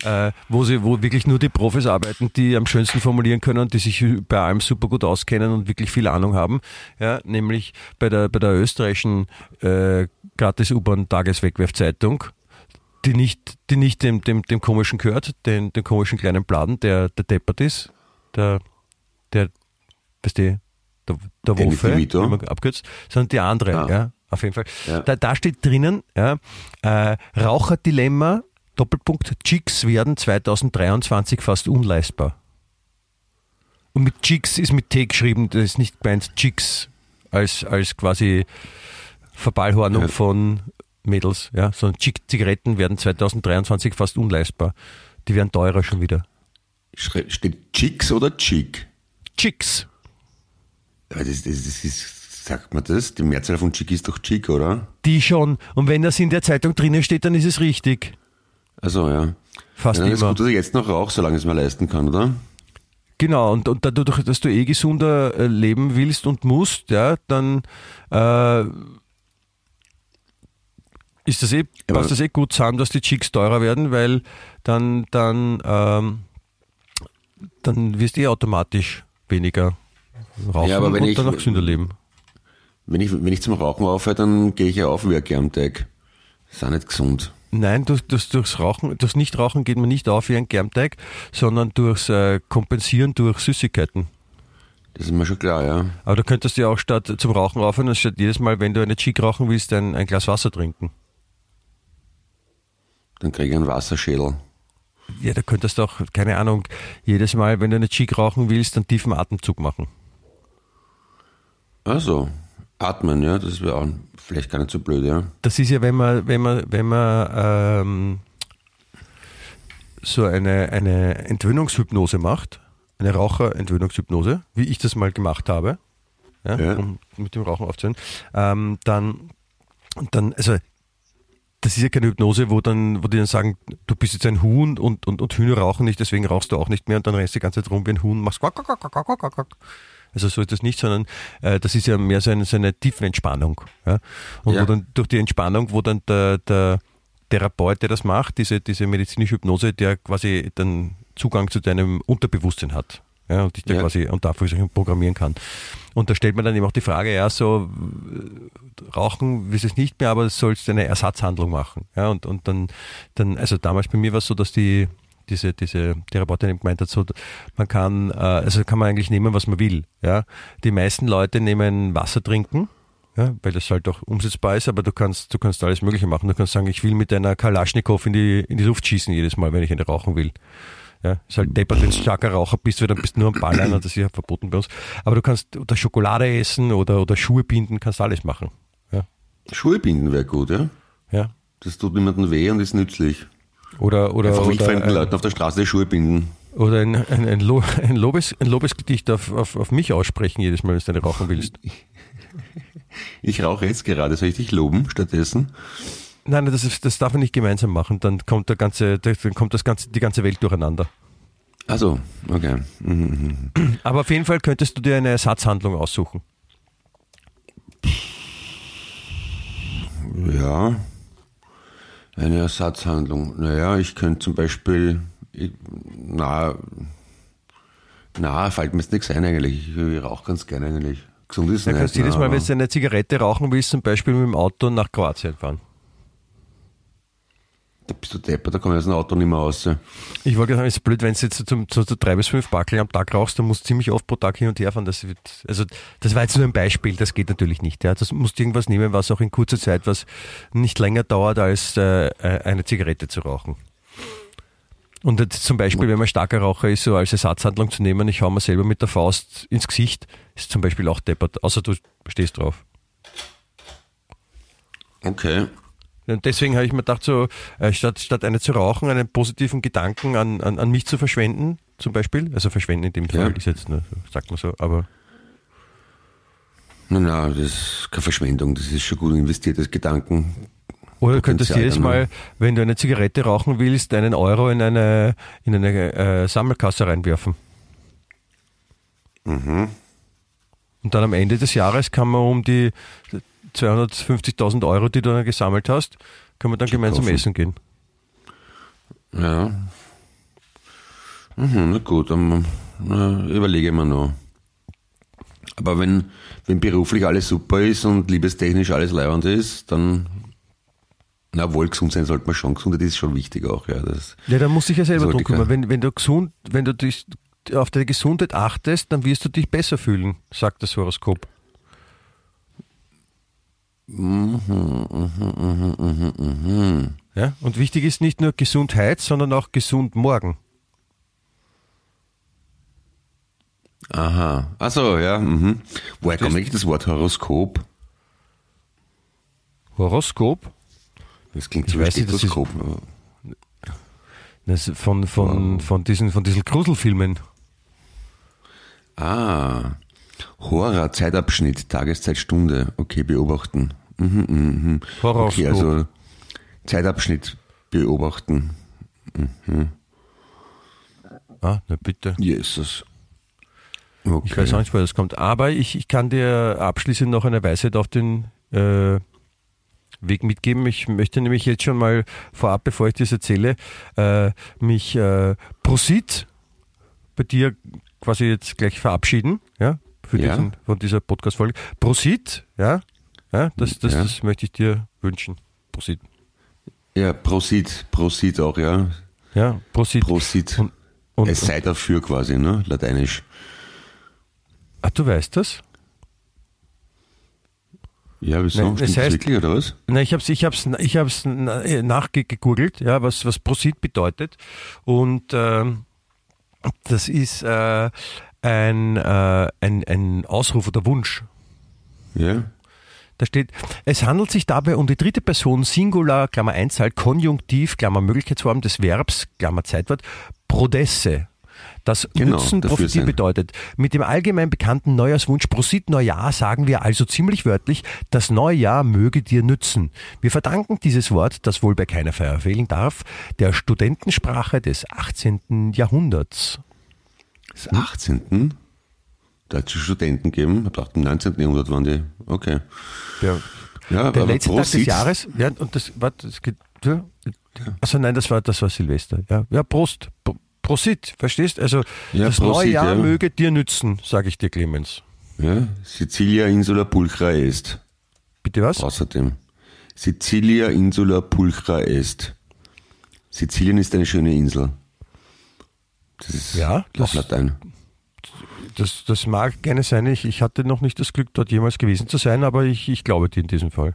äh, wo sie, wo wirklich nur die Profis arbeiten, die am schönsten formulieren können und die sich bei allem super gut auskennen und wirklich viel Ahnung haben, ja, nämlich bei der, bei der österreichischen äh, gratis U-Bahn Tageswegwerfzeitung, die nicht, die nicht dem, dem, dem komischen gehört, den, den komischen kleinen Bladen, der, der deppert ist, der, der, weißt du, der, der Woffe, wie man abkürzt, sondern die andere, Ah. ja, auf jeden Fall. Ja. Da, da steht drinnen, ja, äh, Raucherdilemma, Doppelpunkt, Chicks werden 2023 fast unleistbar. Und mit Chicks ist mit T geschrieben, das ist nicht gemeint Chicks als, als quasi Verballhornung Ja. von Mädels, ja, sondern Chick-Zigaretten werden 2023 fast unleistbar. Die werden teurer schon wieder. Steht Chicks oder Chick? Chicks. Das, das, das ist, sagt man das? Die Mehrzahl von Chick ist doch Chick, oder? Die schon. Und wenn das in der Zeitung drinnen steht, dann ist es richtig. Also ja. Fast ja dann ist immer. gut, dass ich jetzt noch rauche, solange ich es mir leisten kann, oder? Genau, und, und dadurch, dass du eh gesunder äh, leben willst und musst, ja, dann äh, ist das eh, Aber- passt das eh gut zusammen, dass die Chicks teurer werden, weil dann, dann, ähm, dann wirst du eh automatisch weniger rauchen Ja, aber wenn und ich- dann auch gesünder leben. Wenn ich, wenn ich zum Rauchen aufhöre, dann gehe ich ja auf wie ein Germteig. Ist auch nicht gesund. Nein, durch, durch, durchs Rauchen, durchs Nichtrauchen geht man nicht auf wie ein Germteig, sondern durchs äh, Kompensieren durch Süßigkeiten. Das ist mir schon klar, ja. Aber du könntest ja auch statt zum Rauchen aufhören, und statt jedes Mal, wenn du eine Chick rauchen willst, ein, ein Glas Wasser trinken. Dann kriege ich einen Wasserschädel. Ja, da könntest du auch, keine Ahnung, jedes Mal, wenn du eine Chick rauchen willst, einen tiefen Atemzug machen. Also, atmen, ja, das wäre auch vielleicht gar nicht so blöd, ja. Das ist ja, wenn man, wenn man, wenn man ähm, so eine, eine Entwöhnungshypnose macht, eine Raucherentwöhnungshypnose, wie ich das mal gemacht habe, ja, Ja. um mit dem Rauchen aufzuhören, ähm, dann, dann, also das ist ja keine Hypnose, wo dann, wo die dann sagen, du bist jetzt ein Huhn und, und, und Hühner rauchen nicht, deswegen rauchst du auch nicht mehr und dann rennst du die ganze Zeit rum wie ein Huhn, machst quack, quack, quack, quack, quack, quack, quack. Also so ist das nicht, sondern äh, das ist ja mehr so eine, so eine Tiefenentspannung. Ja? Und Ja. wo dann durch die Entspannung, wo dann der, der Therapeut, der das macht, diese, diese medizinische Hypnose, der quasi dann Zugang zu deinem Unterbewusstsein hat. Ja, und dich da Ja. quasi unter Anführungszeichen programmieren kann. Und da stellt man dann eben auch die Frage, ja, so äh, rauchen willst du es nicht mehr, aber du sollst eine Ersatzhandlung machen. Ja, und, und dann, dann, also damals bei mir war es so, dass die, diese, diese Therapeutin eben gemeint hat, so, man kann, äh, also kann man eigentlich nehmen, was man will. Ja, die meisten Leute nehmen Wasser trinken, ja, weil das halt auch umsetzbar ist, aber du kannst, du kannst alles Mögliche machen. Du kannst sagen, ich will mit einer Kalaschnikow in die, in die Luft schießen jedes Mal, wenn ich eine rauchen will. Ja, ist halt deppert, wenn du starker Raucher bist, weil dann bist du nur am Ballern und das ist ja verboten bei uns. Aber du kannst oder Schokolade essen oder, oder Schuhe binden, kannst alles machen. Ja, Schuhe binden wäre gut, ja. ja. Das tut niemandem weh und ist nützlich. Oder, oder, Einfach oder, wildfremden Leuten auf der Straße die Schuhe binden. oder ein, ein, ein, Lo, ein, Lobes, ein Lobesgedicht auf, auf, auf mich aussprechen jedes Mal, wenn du eine rauchen willst. Ich rauche jetzt gerade, soll ich dich loben stattdessen? Nein, nein, das, ist, das darf man nicht gemeinsam machen. Dann kommt der ganze, dann kommt das ganze, die ganze Welt durcheinander. Also, okay. Mhm, mhm. Aber auf jeden Fall könntest du dir eine Ersatzhandlung aussuchen. Ja, eine Ersatzhandlung. Naja, ich könnte zum Beispiel, ich, na, na, fällt mir jetzt nichts ein eigentlich. Ich, ich rauche ganz gerne eigentlich. Gesund ist Dann nicht. kannst du jedes Mal, wenn du eine Zigarette rauchen willst, zum Beispiel mit dem Auto nach Kroatien fahren. Da bist du deppert, da komme ich aus dem Auto nicht mehr raus. Ich wollte sagen, es ist blöd, wenn du jetzt zum, zu, zu drei bis fünf Backel am Tag rauchst, dann musst du ziemlich oft pro Tag hin und her fahren. Das wird, also, das war jetzt nur ein Beispiel, das geht natürlich nicht. Ja. Das musst du irgendwas nehmen, was auch in kurzer Zeit, was nicht länger dauert, als äh, eine Zigarette zu rauchen. Und jetzt zum Beispiel, wenn man starker Raucher ist, so als Ersatzhandlung zu nehmen, ich hau mir selber mit der Faust ins Gesicht, ist zum Beispiel auch deppert, außer du stehst drauf. Okay. Und deswegen habe ich mir gedacht, so, äh, statt, statt eine zu rauchen, einen positiven Gedanken an, an, an mich zu verschwenden, zum Beispiel. Also verschwenden in dem Ja. Fall ist jetzt, ne, sagt man so, aber Na, na, das ist keine Verschwendung, das ist schon gut investiertes Gedanken. oder du könntest jedes Mal, wenn du eine Zigarette rauchen willst, einen Euro in eine, in eine äh, Sammelkasse reinwerfen. Mhm. Und dann am Ende des Jahres kann man um die 250.000 Euro, die du dann gesammelt hast, kann man dann gemeinsam kaufen. essen gehen. Ja. Mhm, na gut, dann na, überlege ich mir noch. Aber wenn, wenn beruflich alles super ist und liebestechnisch alles leibend ist, dann, na wohl, gesund sein sollte man schon. Gesundheit ist schon wichtig auch, ja. Das, Ja, da musst du dich ja selber drum kümmern. Wenn, wenn du gesund, wenn du dich auf deine Gesundheit achtest, dann wirst du dich besser fühlen, sagt das Horoskop. Ja? Und wichtig ist nicht nur Gesundheit, sondern auch gesund morgen. aha. Achso, ja. Mhm. Woher kommt eigentlich das Wort Horoskop? Horoskop? Das klingt Ich so wie weiß nicht, das ist- Stethoskop. Das ist von, von, von, diesen, von diesen Gruselfilmen. Ah, Horror, Zeitabschnitt, Tageszeit, Stunde. Okay, beobachten. Mhm, mhm, mhm. Horoskop. Okay, also Zeitabschnitt beobachten. Ah, na bitte. Jesus. Okay. Ich weiß auch nicht, woher das kommt. Aber ich, ich kann dir abschließend noch eine Weisheit auf den äh, Weg mitgeben. Ich möchte nämlich jetzt schon mal vorab, bevor ich das erzähle, äh, mich äh, Prosit bei dir quasi jetzt gleich verabschieden, ja, für Ja. diesen, von dieser Podcast-Folge. Prosit, ja, ja, das, das, Ja. das möchte ich dir wünschen. Prosit. Ja, Prosit, Prosit auch, ja. Ja, Prosit. Prosit. Und, und, es sei dafür quasi, ne? Lateinisch. ah, du weißt das? Ja, wieso? Nein, es heißt- wirklich, oder was? Na, ich habe es ich hab's, ich hab's äh, nachgegoogelt, ja, was, was Prosit bedeutet. Und ähm, das ist äh, ein, äh, ein, ein Ausruf oder Wunsch. Ja. Da steht, es handelt sich dabei um die dritte Person Singular, Klammer Einzahl, Konjunktiv, Klammer Möglichkeitsform des Verbs, Klammer Zeitwort, Prodesse. Das Genau, Nutzen, Profitieren bedeutet. Mit dem allgemein bekannten Neujahrswunsch Prosit Neujahr sagen wir also ziemlich wörtlich, das Neujahr möge dir nützen. Wir verdanken dieses Wort, das wohl bei keiner Feier fehlen darf, der Studentensprache des 18. Jahrhunderts. Das 18. Schon Studenten gegeben. Ich dachte, im 19. Jahrhundert waren die. Okay. Der, Ja, der letzte Tag des. Jahres, ja, und das, warte, das geht, ja, also nein, das war, das war Silvester, ja, ja, Prost, Pro- Prosit, verstehst? Also, Ja, das Prosit, neue Jahr ja. möge dir nützen, sage ich dir, Clemens. Ja, Sicilia Insula Pulchra est. Bitte was? Außerdem. Sicilia Insula Pulchra est. Sizilien ist eine schöne Insel. Das ist Ja, das- Latein. Das, das mag gerne sein, ich, ich hatte noch nicht das Glück, dort jemals gewesen zu sein, aber ich, ich glaube dir in diesem Fall.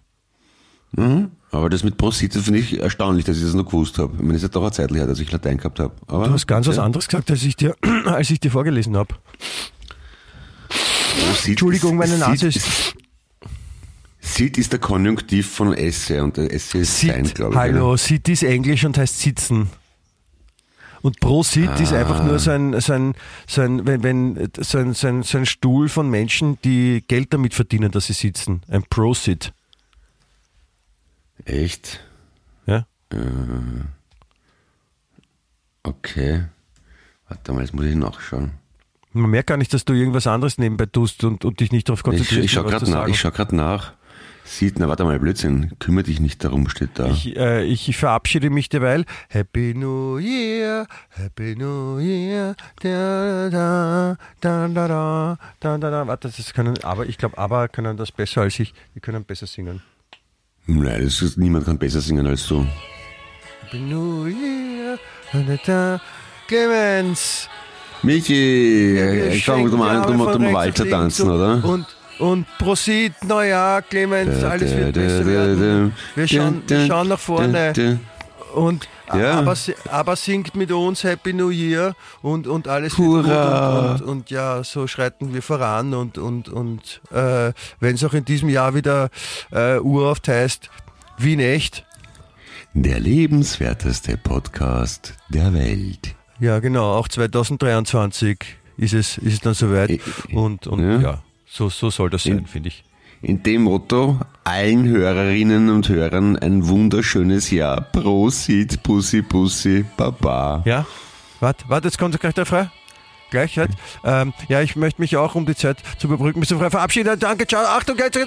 Mhm. Aber das mit Prosit, das finde ich erstaunlich, dass ich das noch gewusst habe. Ich meine, es ist ja doch eine Zeit her, dass ich Latein gehabt habe. Aber Du hast ganz was ja, anderes gesagt, als ich dir, als ich dir vorgelesen habe. Prosit Entschuldigung, meine Nase ist- Sit ist der Konjunktiv von esse und esse ist sein, Sit, glaube ich. hallo, Sit ist Englisch und heißt sitzen. Und pro Sit ist einfach nur so ein, so ein, so ein, wenn, wenn, so ein, so ein, so ein Stuhl von Menschen, die Geld damit verdienen, dass sie sitzen. Ein Pro-Sit. Echt? Ja? Okay. Warte mal, jetzt muss ich nachschauen. Man merkt gar nicht, dass du irgendwas anderes nebenbei tust und, und dich nicht darauf Ich, konzentrierst. ich schaue was gerade nach. Ich schau grad nach. Sieht, na warte mal, Blödsinn. Kümmere dich nicht darum, steht da. Ich, äh, ich verabschiede mich derweil. Happy New Year, Happy New Year. Da, da, da, da, da, da, da, da. Warte, das können, aber ich glaube, aber können das besser als ich. Die können besser singen. Nein, das ist, niemand kann besser singen als du. Happy New Year. Da, da, da. Clemens. Michi, ich schau, du mal, du mal, Walzer tanzen, oder? Und, und Prosit, Neujahr, Clemens, alles wird besser werden. Wir schauen, wir schauen nach vorne. Und Ja. aber, aber singt mit uns Happy New Year und, und alles Hurra. wird gut und, und, und ja, so schreiten wir voran und, und, und äh, wenn es auch in diesem Jahr wieder äh, Urhaft heißt, Wien echt. Der lebenswerteste Podcast der Welt. Ja, genau, auch 2023 ist es, ist es dann soweit und, und ja. ja, so, so soll das sein, finde ich. In dem Motto, allen Hörerinnen und Hörern ein wunderschönes Jahr. Prosit, Pussy, Pussy, Baba. Ja, warte, warte, jetzt kommt gleich der Frei. Gleich, halt. Ähm, ja, ich möchte mich auch, um die Zeit zu überbrücken, mich so frei verabschieden. Danke, ciao, Achtung, jetzt.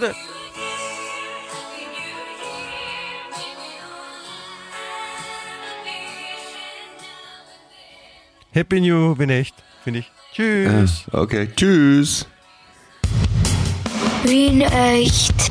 Happy New, bin echt, finde ich. Tschüss. Okay, tschüss. Wien echt.